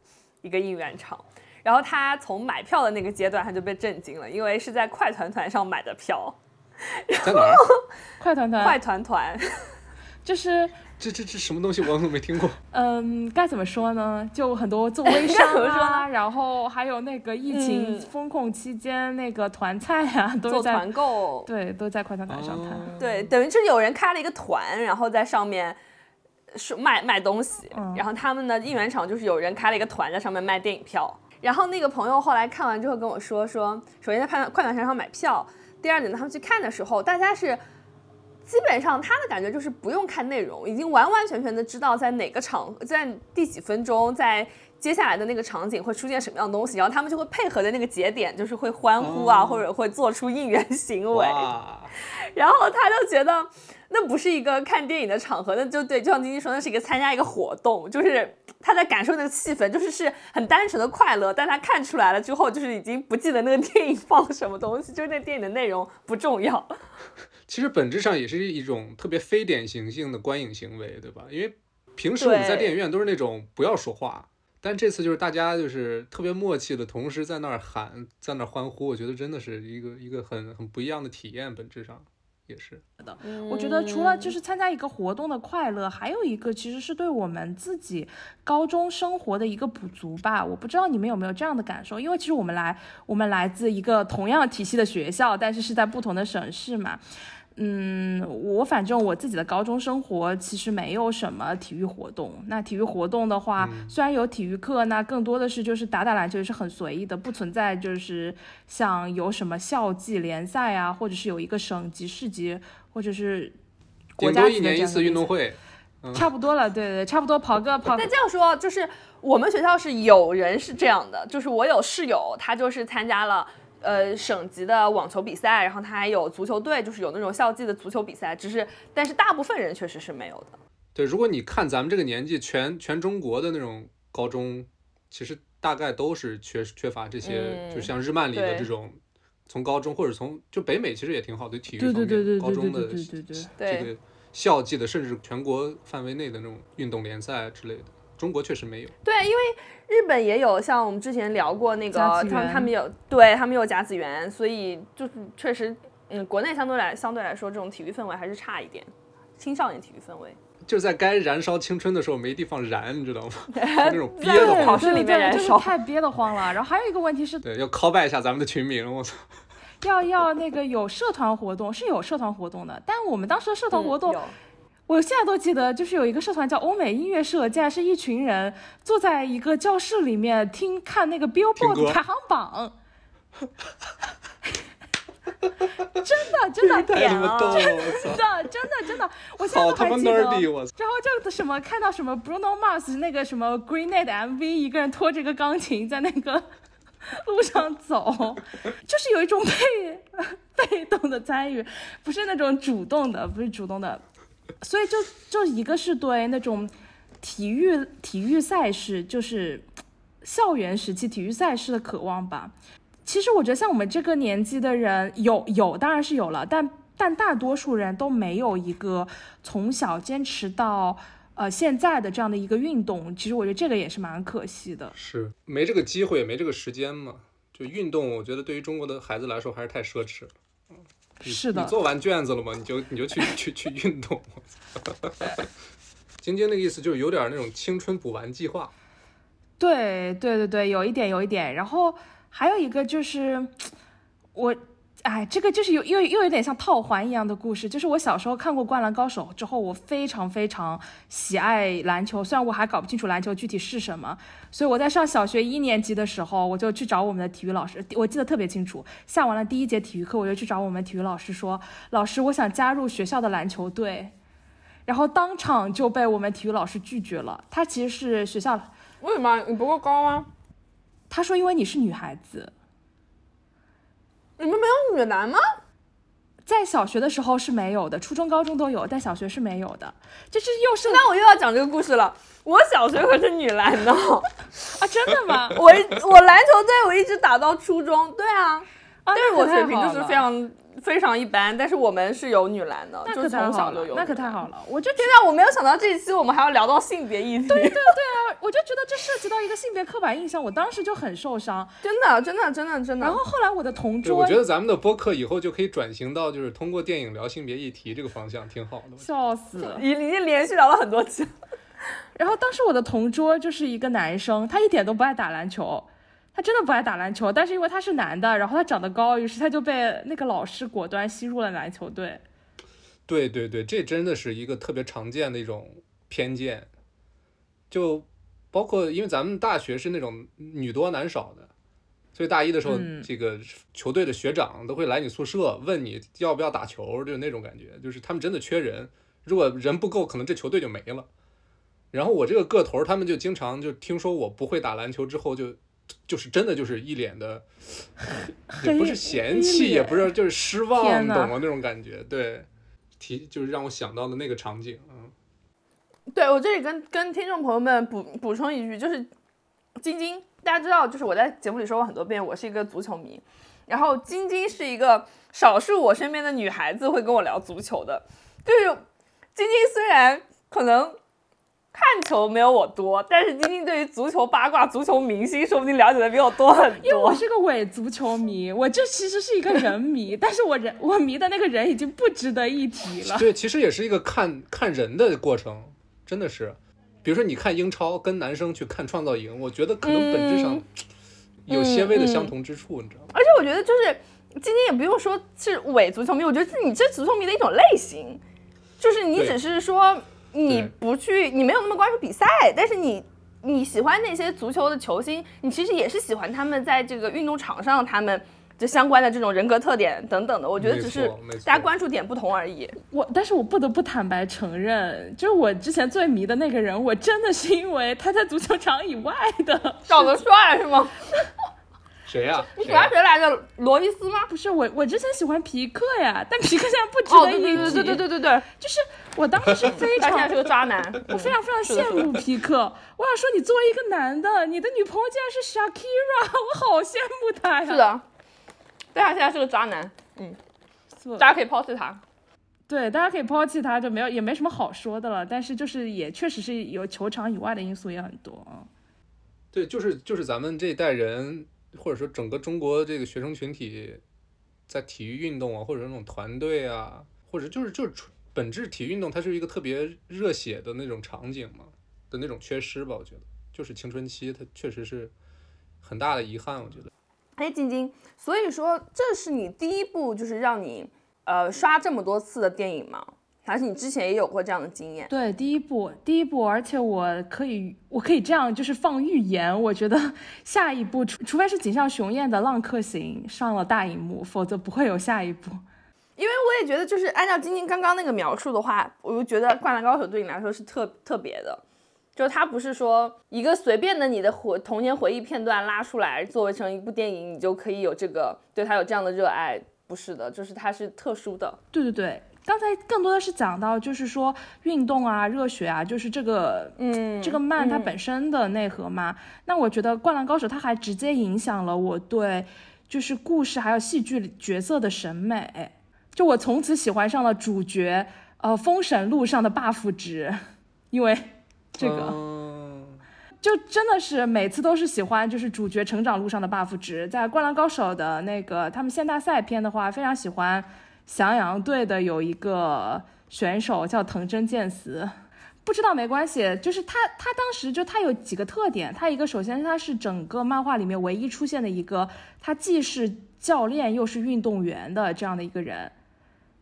一个应援场，然后他从买票的那个阶段他就被震惊了，因为是在快团团上买的票。在哪儿？快团团，快团团，就是这这这什么东西？我怎么没听过？嗯，该怎么说呢？就很多做微商啊，然后还有那个疫情风控期间那个团菜啊，都做团购，对，都在快团团上谈。对，等于是有人开了一个团，然后在上面是卖卖东西。然后他们的应援场就是有人开了一个团，在上面卖电影票。然后那个朋友后来看完之后跟我说，说首先在快快团上买票。第二点呢，他们去看的时候，大家是基本上他的感觉就是不用看内容，已经完完全全的知道在哪个场，在第几分钟，在接下来的那个场景会出现什么样的东西，然后他们就会配合的那个节点，就是会欢呼啊，或者会做出应援行为。然后他就觉得那不是一个看电影的场合，那就对，就像晶晶说，那是一个参加一个活动，就是。他在感受那个气氛，就是是很单纯的快乐，但他看出来了之后，就是已经不记得那个电影放了什么东西，就是那电影的内容不重要。其实本质上也是一种特别非典型性的观影行为，对吧？因为平时我们在电影院都是那种不要说话，但这次就是大家就是特别默契的同时在那儿喊，在那儿欢呼，我觉得真的是一个一个很很不一样的体验，本质上。也是的，我觉得除了就是参加一个活动的快乐，还有一个其实是对我们自己高中生活的一个补足吧。我不知道你们有没有这样的感受，因为其实我们来我们来自一个同样体系的学校，但是是在不同的省市嘛。嗯，我反正我自己的高中生活其实没有什么体育活动。那体育活动的话，虽然有体育课，那更多的是就是打打篮球，也是很随意的，不存在就是像有什么校际联赛啊，或者是有一个省级、市级，或者是国家一年一次运动会，差不多了。对对，差不多跑个跑。那这样说，就是我们学校是有人是这样的，就是我有室友，他就是参加了。呃，省级的网球比赛，然后他还有足球队，就是有那种校际的足球比赛，只是，但是大部分人确实是没有的。对，如果你看咱们这个年纪，全全中国的那种高中，其实大概都是缺缺乏这些，就像日漫里的这种，从高中或者从就北美其实也挺好的体育方面，高中的这个校际的，甚至全国范围内的那种运动联赛之类的。中国确实没有，对，因为日本也有，像我们之前聊过那个，他们他们有，对他们有甲子园，所以就是确实，嗯，国内相对来相对来说，这种体育氛围还是差一点，青少年体育氛围。就在该燃烧青春的时候没地方燃，你知道吗？那种憋得慌。试里面对就是燃烧太憋得慌了。然后还有一个问题是，对，要 call back 一下咱们的群名，我操！要要那个有社团活动是有社团活动的，但我们当时的社团活动，我现在都记得，就是有一个社团叫欧美音乐社，竟然是一群人坐在一个教室里面听看那个 Billboard 歌排行榜。真的真的 太他妈逗了，真！的真的真的，我现在都还记得。然后就什么看到什么 Bruno Mars 那个什么 Green Night MV，一个人拖着个钢琴在那个 路上走，就是有一种被被动的参与，不是那种主动的，不是主动的。所以就就一个是对那种体育体育赛事，就是校园时期体育赛事的渴望吧。其实我觉得像我们这个年纪的人，有有当然是有了，但但大多数人都没有一个从小坚持到呃现在的这样的一个运动。其实我觉得这个也是蛮可惜的。是没这个机会，没这个时间嘛。就运动，我觉得对于中国的孩子来说还是太奢侈了。你是的你做完卷子了吗？你就你就去去去运动。晶晶那个意思就是有点那种青春补完计划。对对对对，有一点有一点。然后还有一个就是我。哎，这个就是有又又有点像套环一样的故事，就是我小时候看过《灌篮高手》之后，我非常非常喜爱篮球，虽然我还搞不清楚篮球具体是什么，所以我在上小学一年级的时候，我就去找我们的体育老师，我记得特别清楚，下完了第一节体育课，我就去找我们体育老师说，老师，我想加入学校的篮球队，然后当场就被我们体育老师拒绝了，他其实是学校为什么你不够高吗？他说：“因为你是女孩子，你们没有女篮吗？在小学的时候是没有的，初中、高中都有，但小学是没有的。就是又是那我又要讲这个故事了。我小学可是女篮呢，啊，真的吗？我我篮球队我一直打到初中。对啊，啊，但是我水平就是非常非常一般，但是我们是有女篮的，那可就是从太好了，小就有。那可太好。了。我就觉天呐，我没有想到这一期我们还要聊到性别议题。对对，对啊，我就觉得这涉及到一个性别刻板印象，我当时就很受伤。真的真的真的真的。然后后来我的同，桌我觉得咱们的播客以后就可以转型到就是通过电影聊性别议题这个方向，挺好的。笑死了。已已经连续聊了很多期。然后当时我的同桌就是一个男生，他一点都不爱打篮球，他真的不爱打篮球，但是因为他是男的，然后他长得高，于是他就被那个老师果断吸入了篮球队。对对对，这真的是一个特别常见的一种偏见，就包括因为咱们大学是那种女多男少的，所以大一的时候，嗯这个球队的学长都会来你宿舍问你要不要打球，就是那种感觉，就是他们真的缺人，如果人不够，可能这球队就没了。然后我这个个头，他们就经常就听说我不会打篮球之后就。就是真的就是一脸的，也不是嫌弃，也不是就是失望，你懂吗？那种感觉，对，提就是让我想到了那个场景，嗯，对我这里跟跟听众朋友们补补充一句，就是晶晶，大家知道，就是我在节目里说过很多遍，我是一个足球迷，然后晶晶是一个少数我身边的女孩子会跟我聊足球的，就是晶晶虽然可能看球没有我多，但是晶晶对于足球八卦、足球明星说不定了解的比我多很多因为我。是个伪足球迷，我就其实是一个人迷，但是我人我迷的那个人已经不值得一提了。对，其实也是一个看看人的过程，真的是，比如说你看英超，跟男生去看创造营，我觉得可能本质上嗯有些微的相同之处，你知道吗？而且我觉得就是晶晶也不用说是伪足球迷，我觉得是你这足球迷的一种类型，就是你只是说你不去，你没有那么关注比赛，但是你你喜欢那些足球的球星，你其实也是喜欢他们在这个运动场上他们就相关的这种人格特点等等的。我觉得只是大家关注点不同而已。我，但是我不得不坦白承认，就是我之前最迷的那个人，我真的是因为他在足球场以外的，长得帅是吗？谁呀、你管欢谁来着？罗伊斯吗？不是我，我之前喜欢皮克呀，但皮克现在不值得一提。对、对对对对对，就是我当时是非常，他现在是个渣男，我非常非常羡慕皮克。我想说，你作为一个男的，你的女朋友竟然是 Shakira，我好羡慕他呀。是的，但他现在是个渣男，嗯，大家可以抛弃他。对，大家可以抛弃他，就没有也没什么好说的了。但是就是也确实是有球场以外的因素也很多啊。对，就是就是咱们这一代人或者说整个中国这个学生群体，在体育运动啊，或者那种团队啊，或者就是就是本质体育运动它是一个特别热血的那种场景嘛的那种缺失吧，我觉得就是青春期它确实是很大的遗憾，我觉得。哎，晶晶，所以说这是你第一部就是让你呃刷这么多次的电影吗？还是你之前也有过这样的经验？对，第一步，第一步，而且我可以，我可以这样就是放预言，我觉得 下一步除除非是井上雄彦的《浪客行》上了大荧幕，否则不会有下一步。因为我也觉得，就是按照晶晶刚刚那个描述的话，我就觉得《灌篮高手》对你来说是特特别的，就它不是说一个随便的你的回童年回忆片段拉出来作为成一部电影，你就可以有这个对它有这样的热爱，不是的，就是它是特殊的。对对对。刚才更多的是讲到，就是说运动啊、热血啊，就是这个，嗯，这个漫它本身的内核嘛。那我觉得《灌篮高手》它还直接影响了我对，就是故事还有戏剧角色的审美。就我从此喜欢上了主角，呃，封神路上的 buff 值，因为这个，就真的是每次都是喜欢，就是主角成长路上的 buff 值。在《灌篮高手》的那个他们县大赛篇的话，非常喜欢。翔阳队的有一个选手叫藤真健司，不知道没关系，就是他，他当时就他有几个特点，他一个首先他是整个漫画里面唯一出现的一个，他既是教练又是运动员的这样的一个人，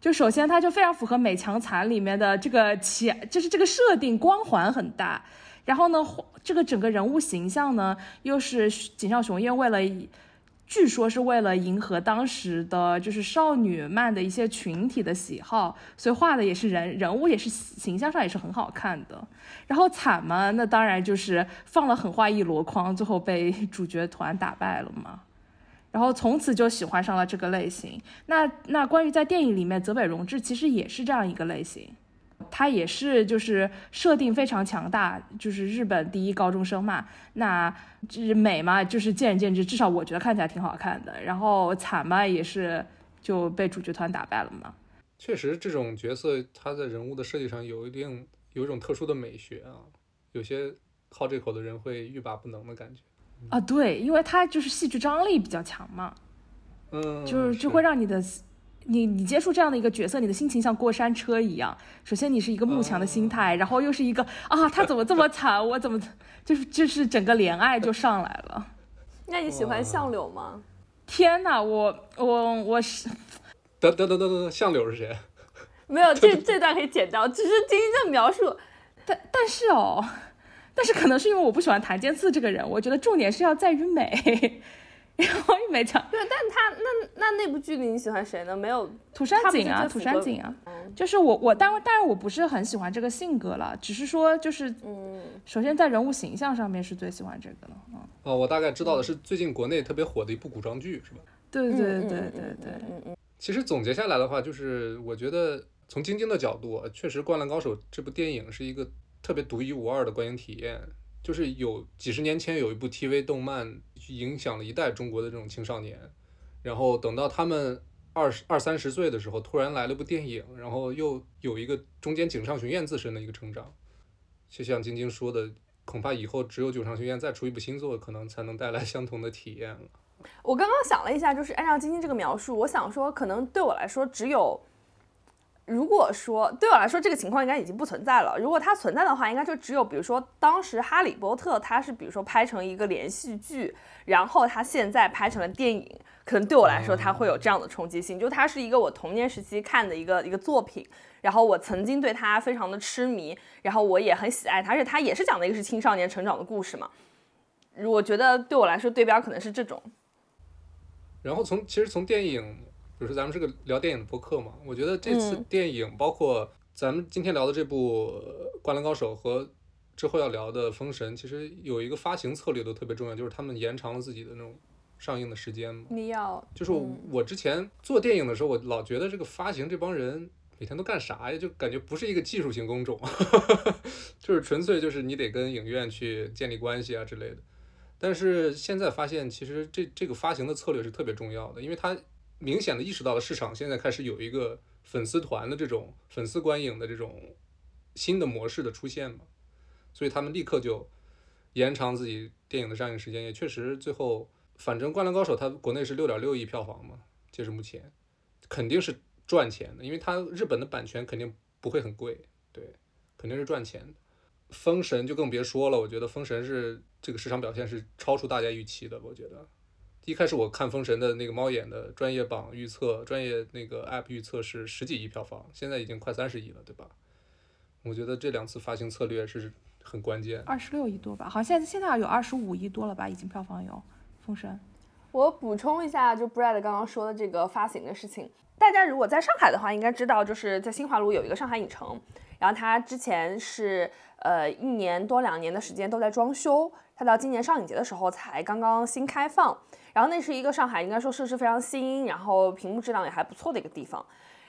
就首先他就非常符合美强惨里面的这个起，就是这个设定光环很大，然后呢，这个整个人物形象呢又是井上雄彦为了。据说是为了迎合当时的就是少女漫的一些群体的喜好，所以画的也是人人物也是形象上也是很好看的。然后惨嘛，那当然就是放了狠话一箩筐，最后被 主角团打败了嘛。然后从此就喜欢上了这个类型。那那关于在电影里面，泽北荣治其实也是这样一个类型。他也是，就是设定非常强大，就是日本第一高中生嘛。那就是美嘛，就是见仁见智，至少我觉得看起来挺好看的。然后惨嘛，也是就被主角团打败了嘛。确实，这种角色他在人物的设计上有一定有一种特殊的美学啊。有些好这口的人会欲罢不能的感觉啊。对，因为他就是戏剧张力比较强嘛。嗯，就是就会让你的。你你接触这样的一个角色，你的心情像过山车一样。首先你是一个慕强的心态，然后又是一个啊，他怎么这么惨，我怎么就是就是整个怜爱就上来了。那你喜欢相柳吗？天哪，我我我是。等等等等等，相柳是谁？没有，这 这段可以剪掉，只是听这描述。但但是哦，但是可能是因为我不喜欢谭健次这个人，我觉得重点是要在于美。然后又没讲，对，但他那那那部剧里你喜欢谁呢？没有土山璟啊，土山璟啊，就是我我当然当然我不是很喜欢这个性格了，只是说就是嗯，首先在人物形象上面是最喜欢这个了，嗯。哦，我大概知道的是最近国内特别火的一部古装剧，是吧？对对对对对对，嗯嗯。其实总结下来的话，就是我觉得从晶晶的角度，确实《灌篮高手》这部电影是一个特别独一无二的观影体验。就是有几十年前有一部 TV 动漫影响了一代中国的这种青少年，然后等到他们二十二三十岁的时候，突然来了部电影，然后又有一个中间井上雄彦自身的一个成长，就像晶晶说的，恐怕以后只有井上雄彦再出一部新作，可能才能带来相同的体验了。我刚刚想了一下，就是按照晶晶这个描述，我想说，可能对我来说只有。如果说对我来说这个情况应该已经不存在了，如果它存在的话，应该就只有比如说当时《哈利波特》它是比如说拍成一个连续剧，然后它现在拍成了电影，可能对我来说它会有这样的冲击性，就它是一个我童年时期看的一个一个作品，然后我曾经对它非常的痴迷，然后我也很喜爱它，而且它也是讲的一个是青少年成长的故事嘛，我觉得对我来说对标可能是这种。然后从其实从电影。就是咱们是个聊电影的播客嘛，我觉得这次电影包括咱们今天聊的这部《灌篮高手》和之后要聊的《封神》，其实有一个发行策略都特别重要，就是他们延长了自己的那种上映的时间嘛。你要就是我之前做电影的时候，我老觉得这个发行这帮人每天都干啥呀？就感觉不是一个技术型工种，就是纯粹就是你得跟影院去建立关系啊之类的。但是现在发现，其实这这个发行的策略是特别重要的，因为它。明显的意识到了市场现在开始有一个粉丝团的这种粉丝观影的这种新的模式的出现嘛，所以他们立刻就延长自己电影的上映时间，也确实最后反正《灌篮高手》它国内是六点六亿票房嘛，截至目前肯定是赚钱的，因为它日本的版权肯定不会很贵，对，肯定是赚钱的。封神就更别说了，我觉得封神是这个市场表现是超出大家预期的。我觉得一开始我看封神的那个猫眼的专业榜预测，专业那个 app 预测是十几亿票房，现在已经快三十亿了，对吧？我觉得这两次发行策略是很关键。二十六亿多吧，好像现在现在有二十五亿多了吧，已经票房有封神。我补充一下，就 Brad 刚刚说的这个发行的事情，大家如果在上海的话，应该知道，就是在新华路有一个上海影城，然后它之前是呃一年多两年的时间都在装修，它到今年上影节的时候才刚刚新开放，然后那是一个上海应该说设施非常新，然后屏幕质量也还不错的一个地方。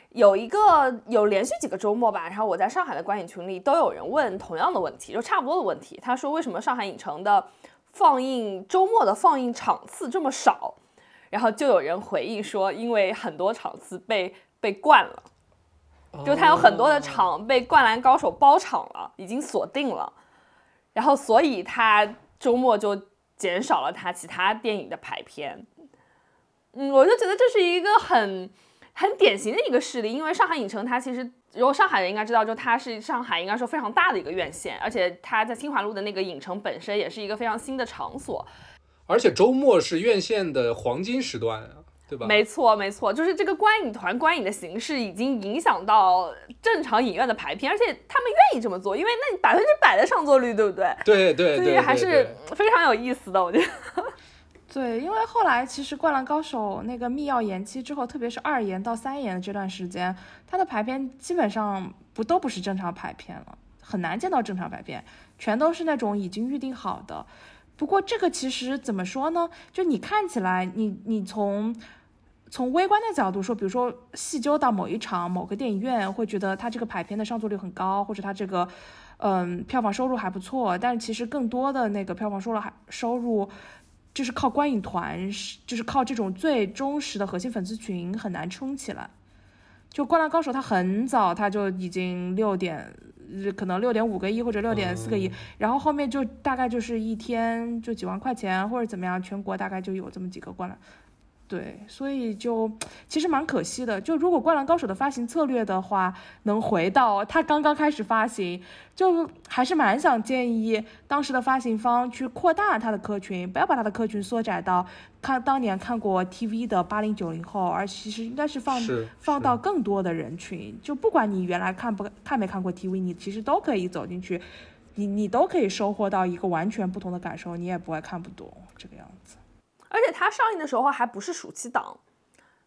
有一个有连续几个周末吧，然后我在上海的观影群里都有人问同样的问题，就差不多的问题。他说为什么上海影城的放映周末的放映场次这么少？然后就有人回应说，因为很多场次被被灌了，就他有很多的场被《灌篮高手》包场了，已经锁定了，然后所以他周末就减少了他其他电影的排片。嗯，我就觉得这是一个很。很典型的一个事例，因为上海影城它其实，如果上海人应该知道，就它是上海应该说非常大的一个院线，而且它在新华路的那个影城本身也是一个非常新的场所，而且周末是院线的黄金时段啊，对吧？没错，没错，就是这个观影团观影的形式已经影响到正常影院的排片，而且他们愿意这么做，因为那百分之百的上座率，对不对？对对对，所以还是非常有意思的，我觉得。对，因为后来其实《灌篮高手》那个密钥延期之后，特别是二延到三延的这段时间，它的排片基本上不都不是正常排片了，很难见到正常排片，全都是那种已经预定好的。不过这个其实怎么说呢？就你看起来，你你从从微观的角度说，比如说细究到某一场某个电影院，会觉得它这个排片的上座率很高，或者它这个嗯票房收入还不错，但其实更多的那个票房收入还收入。就是靠观影团，是就是靠这种最忠实的核心粉丝群很难撑起来。就《灌篮高手》，它很早它就已经六点，可能六点五个亿或者六点四个亿，然后后面就大概就是一天就几万块钱或者怎么样，全国大概就有这么几个灌篮。对，所以就其实蛮可惜的。就如果《灌篮高手》的发行策略的话，能回到它刚刚开始发行，就还是蛮想建议当时的发行方去扩大它的客群，不要把它的客群缩窄到看当年看过 TV 的八零九零后，而其实应该是放放到更多的人群。就不管你原来看不看没看过 TV，你其实都可以走进去，你你都可以收获到一个完全不同的感受，你也不会看不懂这个样子。而且它上映的时候还不是暑期档，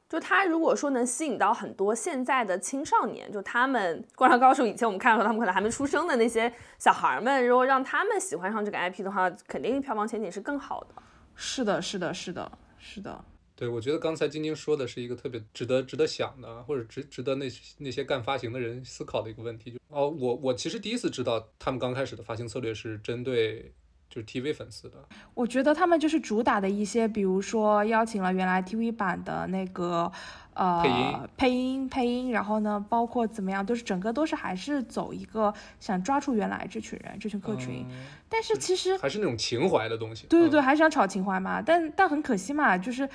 就它如果说能吸引到很多现在的青少年，就他们《灌篮高手》以前我们看的时候，他们可能还没出生的那些小孩们，如果让他们喜欢上这个 IP 的话，肯定票房前景是更好的。是的，是的，是的，是的。对，我觉得刚才晶晶说的是一个特别值得值得想的，或者值值得那那些干发行的人思考的一个问题。就哦，我我其实第一次知道他们刚开始的发行策略是针对。就是 TV 粉丝的，我觉得他们就是主打的一些，比如说邀请了原来 TV 版的那个呃配音。配音配音，然后呢，包括怎么样，都是整个都是还是走一个想抓住原来这群人这群客群，但是其实还是那种情怀的东西，对对对，还是想炒情怀嘛，但但很可惜嘛，就是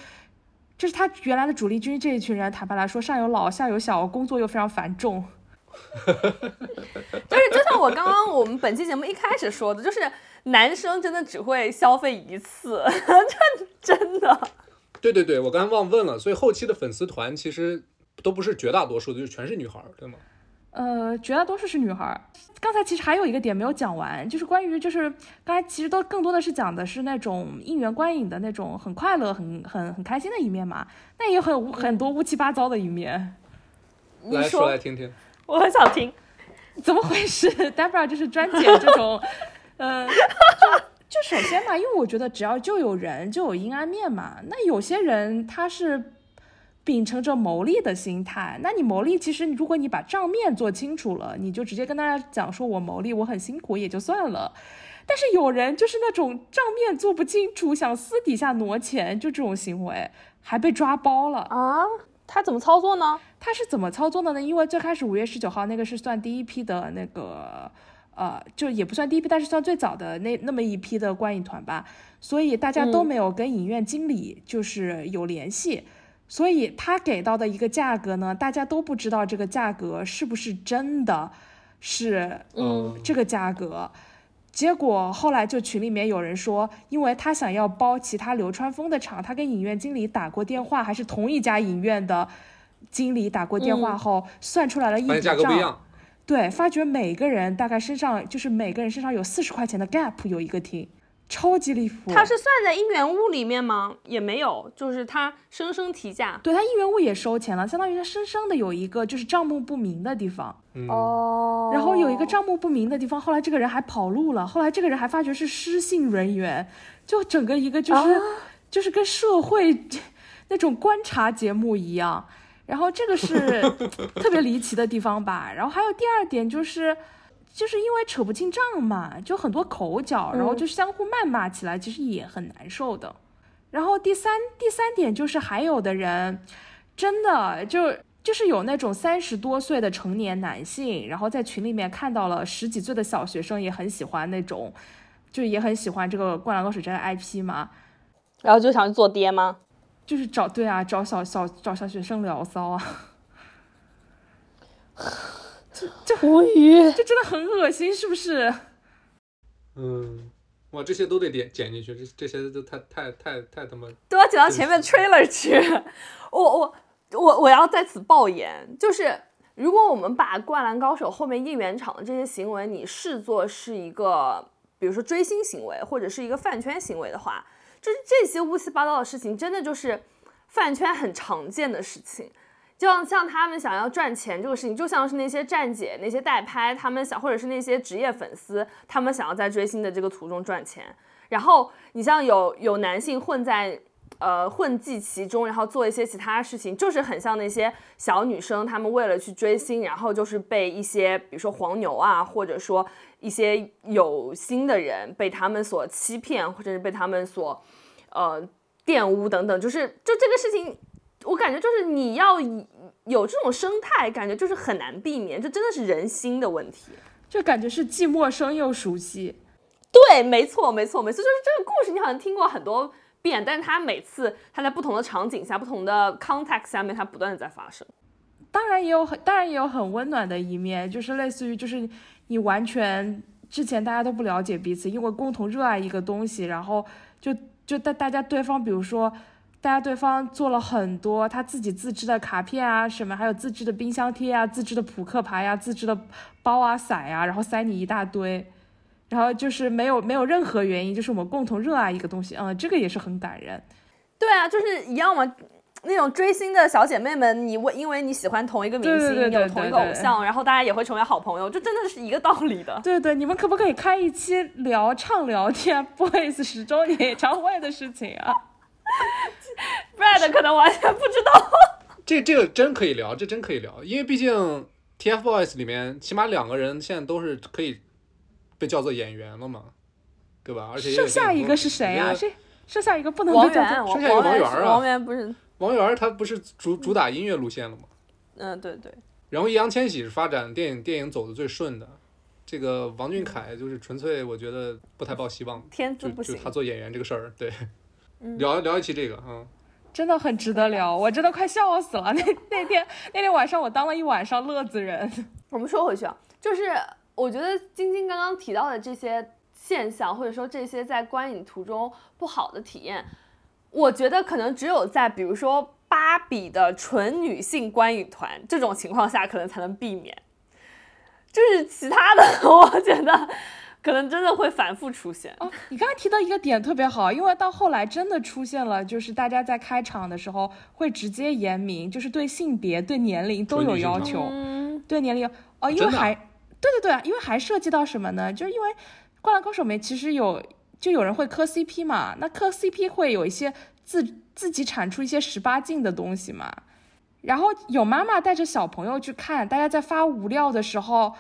就是他原来的主力军这一群人，坦白来说，上有老下有小，工作又非常繁重。就是就像我刚刚我们本期节目一开始说的，就是男生真的只会消费一次，这真的。对对对，我刚才忘问了，所以后期的粉丝团其实都不是绝大多数的，就全是女孩，对吗？呃，绝大多数是女孩。刚才其实还有一个点没有讲完，就是关于就是刚才其实都更多的是讲的是那种应援观影的那种很快乐、很很很开心的一面嘛，那也有很很多乌七八糟的一面。来说来听听。我很想听，怎么回事？Debra 就是专捡这种，呃，就就首先嘛，因为我觉得只要就有人就有阴暗面嘛。那有些人他是秉承着牟利的心态，那你牟利其实如果你把账面做清楚了，你就直接跟大家讲说我牟利，我很辛苦也就算了。但是有人就是那种账面做不清楚，想私底下挪钱，就这种行为还被抓包了啊。他怎么操作呢？他是怎么操作的呢？因为最开始五月十九号那个是算第一批的那个，呃，就也不算第一批，但是算最早的那那么一批的观影团吧，所以大家都没有跟影院经理就是有联系，所以他给到的一个价格呢，大家都不知道这个价格是不是真的是嗯这个价格。结果后来就群里面有人说，因为他想要包其他流川枫的场，他跟影院经理打过电话，还是同一家影院的经理打过电话嗯后，算出来了一笔账。价格不一样。对，发觉每个人大概身上就是每个人身上有四十块钱的 gap 有一个厅，超级离谱。他是算在应援物里面吗？也没有，就是他生生提价。对他应援物也收钱了，相当于他生生的有一个就是账目不明的地方。嗯，哦然后有一个账目不明的地方，后来这个人还跑路了，后来这个人还发觉是失信人员，就整个一个就是、就是跟社会 那种观察节目一样。然后这个是 特别离奇的地方吧。然后还有第二点就是，就是因为扯不清账嘛，就很多口角，然后就相互谩骂起来，其实也很难受的。然后第三第三点就是，还有的人真的就就是有那种三十多岁的成年男性，然后在群里面看到了十几岁的小学生，也很喜欢那种，就也很喜欢这个《灌篮高手》这个 IP 嘛，然后就想去做爹吗？就是找对啊，找小小找小学生聊骚啊，这这无语。这真的很恶心，是不是？嗯，哇，这些都得点剪进去，这这些都太太太太他妈都要剪到前面 trailer 去。我我我我要在此爆言，就是如果我们把《灌篮高手》后面应援场的这些行为，你视作是一个，比如说追星行为或者是一个饭圈行为的话，就是这些乌七八糟的事情，真的就是饭圈很常见的事情。就像像他们想要赚钱这个事情，就像是那些站姐、那些代拍，他们想，或者是那些职业粉丝，他们想要在追星的这个途中赚钱。然后你像有有男性混在呃混迹其中，然后做一些其他事情，就是很像那些小女生，她们为了去追星，然后就是被一些比如说黄牛啊，或者说一些有心的人被他们所欺骗，或者是被他们所呃玷污等等，就是就这个事情。我感觉就是你要以有这种生态，感觉就是很难避免，这真的是人心的问题。就感觉是既陌生又熟悉。对，没错，没错，没错，就是这个故事你好像听过很多变，但是它每次它在不同的场景下、不同的 context 下面，它不断的在发生。当然也有很，当然也有很温暖的一面，就是类似于就是你完全之前大家都不了解彼此，因为共同热爱一个东西，然后就就大大家对方，比如说大家对方做了很多他自己自制的卡片啊什么，还有自制的冰箱贴啊、自制的扑克牌啊、自制的包啊、伞啊，然后塞你一大堆。然后就是没有没有任何原因，就是我们共同热爱一个东西，嗯，这个也是很感人。对啊，就是一样嘛。那种追星的小姐妹们，你为因为你喜欢同一个明星，对对对对有同一个偶像，然后大家也会成为好朋友，这真的是一个道理的。对对，你们可不可以开一期聊畅聊 TFBOYS 十周年演唱会的事情啊？Brad 可能完全不知道。这这个真可以聊，这真可以聊，因为毕竟 TFBOYS 里面起码两个人现在都是可以被叫做演员了嘛，对吧？而且剩下一个是谁啊？啊？谁？剩下一个不能王源，被叫做王剩下一个王源源啊王源不是，王源他不是主主打音乐路线了吗？嗯，对对，然后易烊千玺是发展电影电影走的最顺的，这个王俊凯就是纯粹我觉得不太抱希望，天资不行。就就他做演员这个事儿，对，嗯聊聊一期这个，嗯，真的很值得聊，我真的快笑死了。那那天那天晚上我当了一晚上乐子人。我们说回去啊，就是我觉得晶晶刚刚提到的这些现象，或者说这些在观影途中不好的体验，我觉得可能只有在比如说芭比的纯女性观影团这种情况下，可能才能避免。就是其他的，我觉得可能真的会反复出现。哦，你刚才提到一个点特别好，因为到后来真的出现了，就是大家在开场的时候会直接言明，就是对性别、对年龄都有要求。嗯，对年龄哦，因为还对对对啊，因为还涉及到什么呢？就是因为《灌篮高手》里面其实有就有人会磕 CP 嘛，那磕 CP 会有一些自自己产出一些十八禁的东西嘛。然后有妈妈带着小朋友去看，大家在发无料的时候，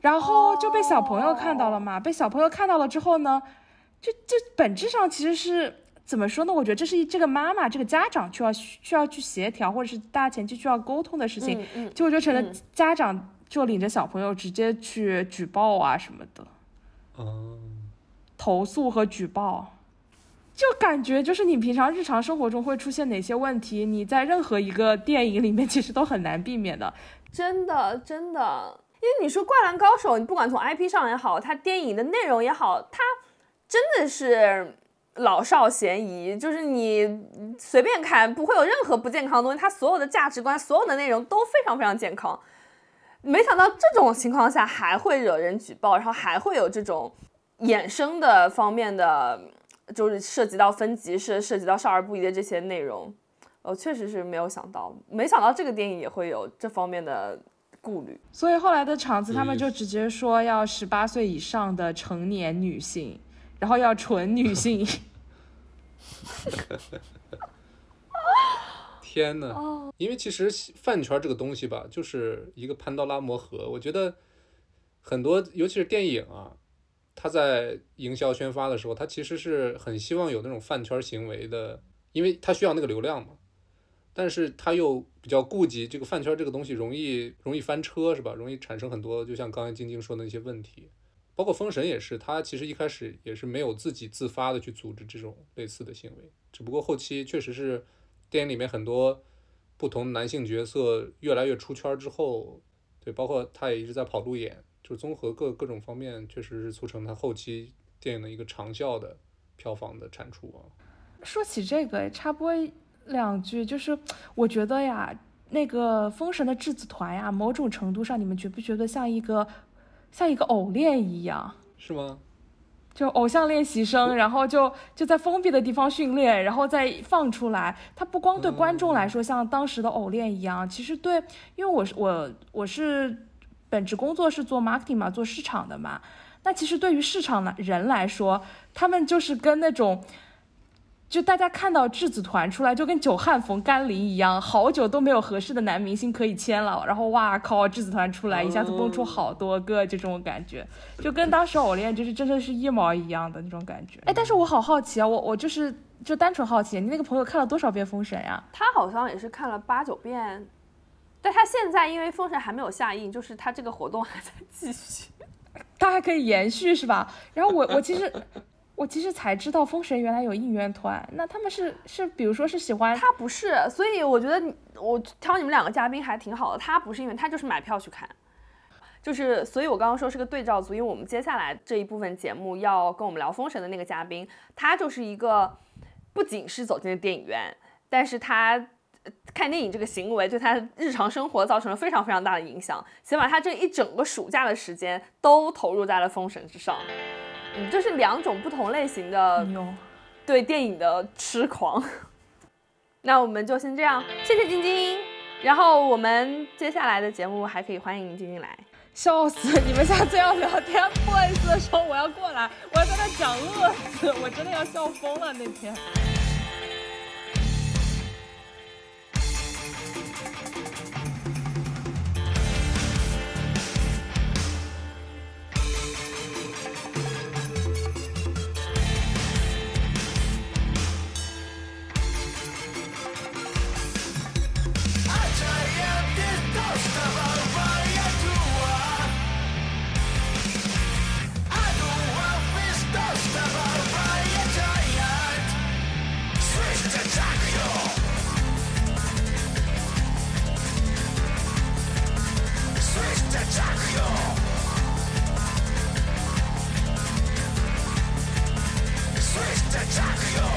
然后就被小朋友看到了嘛。被小朋友看到了之后呢，就就本质上其实是怎么说呢？我觉得这是这个妈妈这个家长需要需要去协调，或者是大家前期需要沟通的事情。嗯嗯，结果就成了嗯家长就领着小朋友直接去举报啊什么的，哦，投诉和举报。就感觉就是你平常日常生活中会出现哪些问题，你在任何一个电影里面 其实都很难避免的。真的，真的，因为你说《灌篮高手》，你不管从 IP 上也好，它电影的内容也好，它真的是老少咸宜，就是你随便看不会有任何不健康的东西，它所有的价值观、所有的内容都非常非常健康。没想到这种情况下还会惹人举报，然后还会有这种衍生的方面的，就是涉及到分级、涉涉及到少儿不宜的这些内容。我确实是没有想到，没想到这个电影也会有这方面的顾虑。所以后来的场子，他们就直接说要十八岁以上的成年女性，然后要纯女性。天呐，因为其实饭圈这个东西吧，就是一个潘多拉魔盒。我觉得很多，尤其是电影啊，它在营销宣发的时候，它其实是很希望有那种饭圈行为的，因为它需要那个流量嘛。但是他又比较顾及这个饭圈这个东西容易容易翻车是吧？容易产生很多，就像刚才晶晶说的那些问题，包括封神也是，他其实一开始也是没有自己自发的去组织这种类似的行为，只不过后期确实是电影里面很多不同男性角色越来越出圈之后，对，包括他也一直在跑路演，就综合各各种方面，确实是促成他后期电影的一个长效的票房的产出啊。说起这个，插播。两句就是，我觉得呀，那个封神的质子团呀，某种程度上，你们觉不觉得像一个像一个偶练一样？是吗？就偶像练习生，然后就就在封闭的地方训练，然后再放出来。他不光对观众来说像当时的偶练一样，其实对，因为我是我我是本职工作是做 marketing 嘛，做市场的嘛。那其实对于市场的人来说，他们就是跟那种。就大家看到质子团出来，就跟久旱逢甘霖一样，好久都没有合适的男明星可以签了，然后哇靠，质子团出来一下子蹦出好多个，就这种感觉，就跟当时偶练就是真的是一毛一样的那种感觉。哎，但是我好好奇啊，我我就是就单纯好奇，你那个朋友看了多少遍封神呀？他好像也是看了八九遍，但他现在因为封神还没有下映，就是他这个活动还在继续，他还可以延续是吧？然后我我其实。我其实才知道封神原来有应援团，那他们是是，比如说是喜欢他不是，所以我觉得我挑你们两个嘉宾还挺好的。他不是因为他就是买票去看，就是所以我刚刚说是个对照组，因为我们接下来这一部分节目要跟我们聊封神的那个嘉宾，他就是一个不仅是走进了电影院，但是他看电影这个行为对他日常生活造成了非常非常大的影响，先把他这一整个暑假的时间都投入在了封神之上。嗯，这是两种不同类型的对电影的痴狂。那我们就先这样，谢谢晶晶。然后我们接下来的节目还可以欢迎晶晶来。笑死！你们下次要聊天 boys 的时候，我要过来，我要在那讲乐子，我真的要笑疯了那天。Attack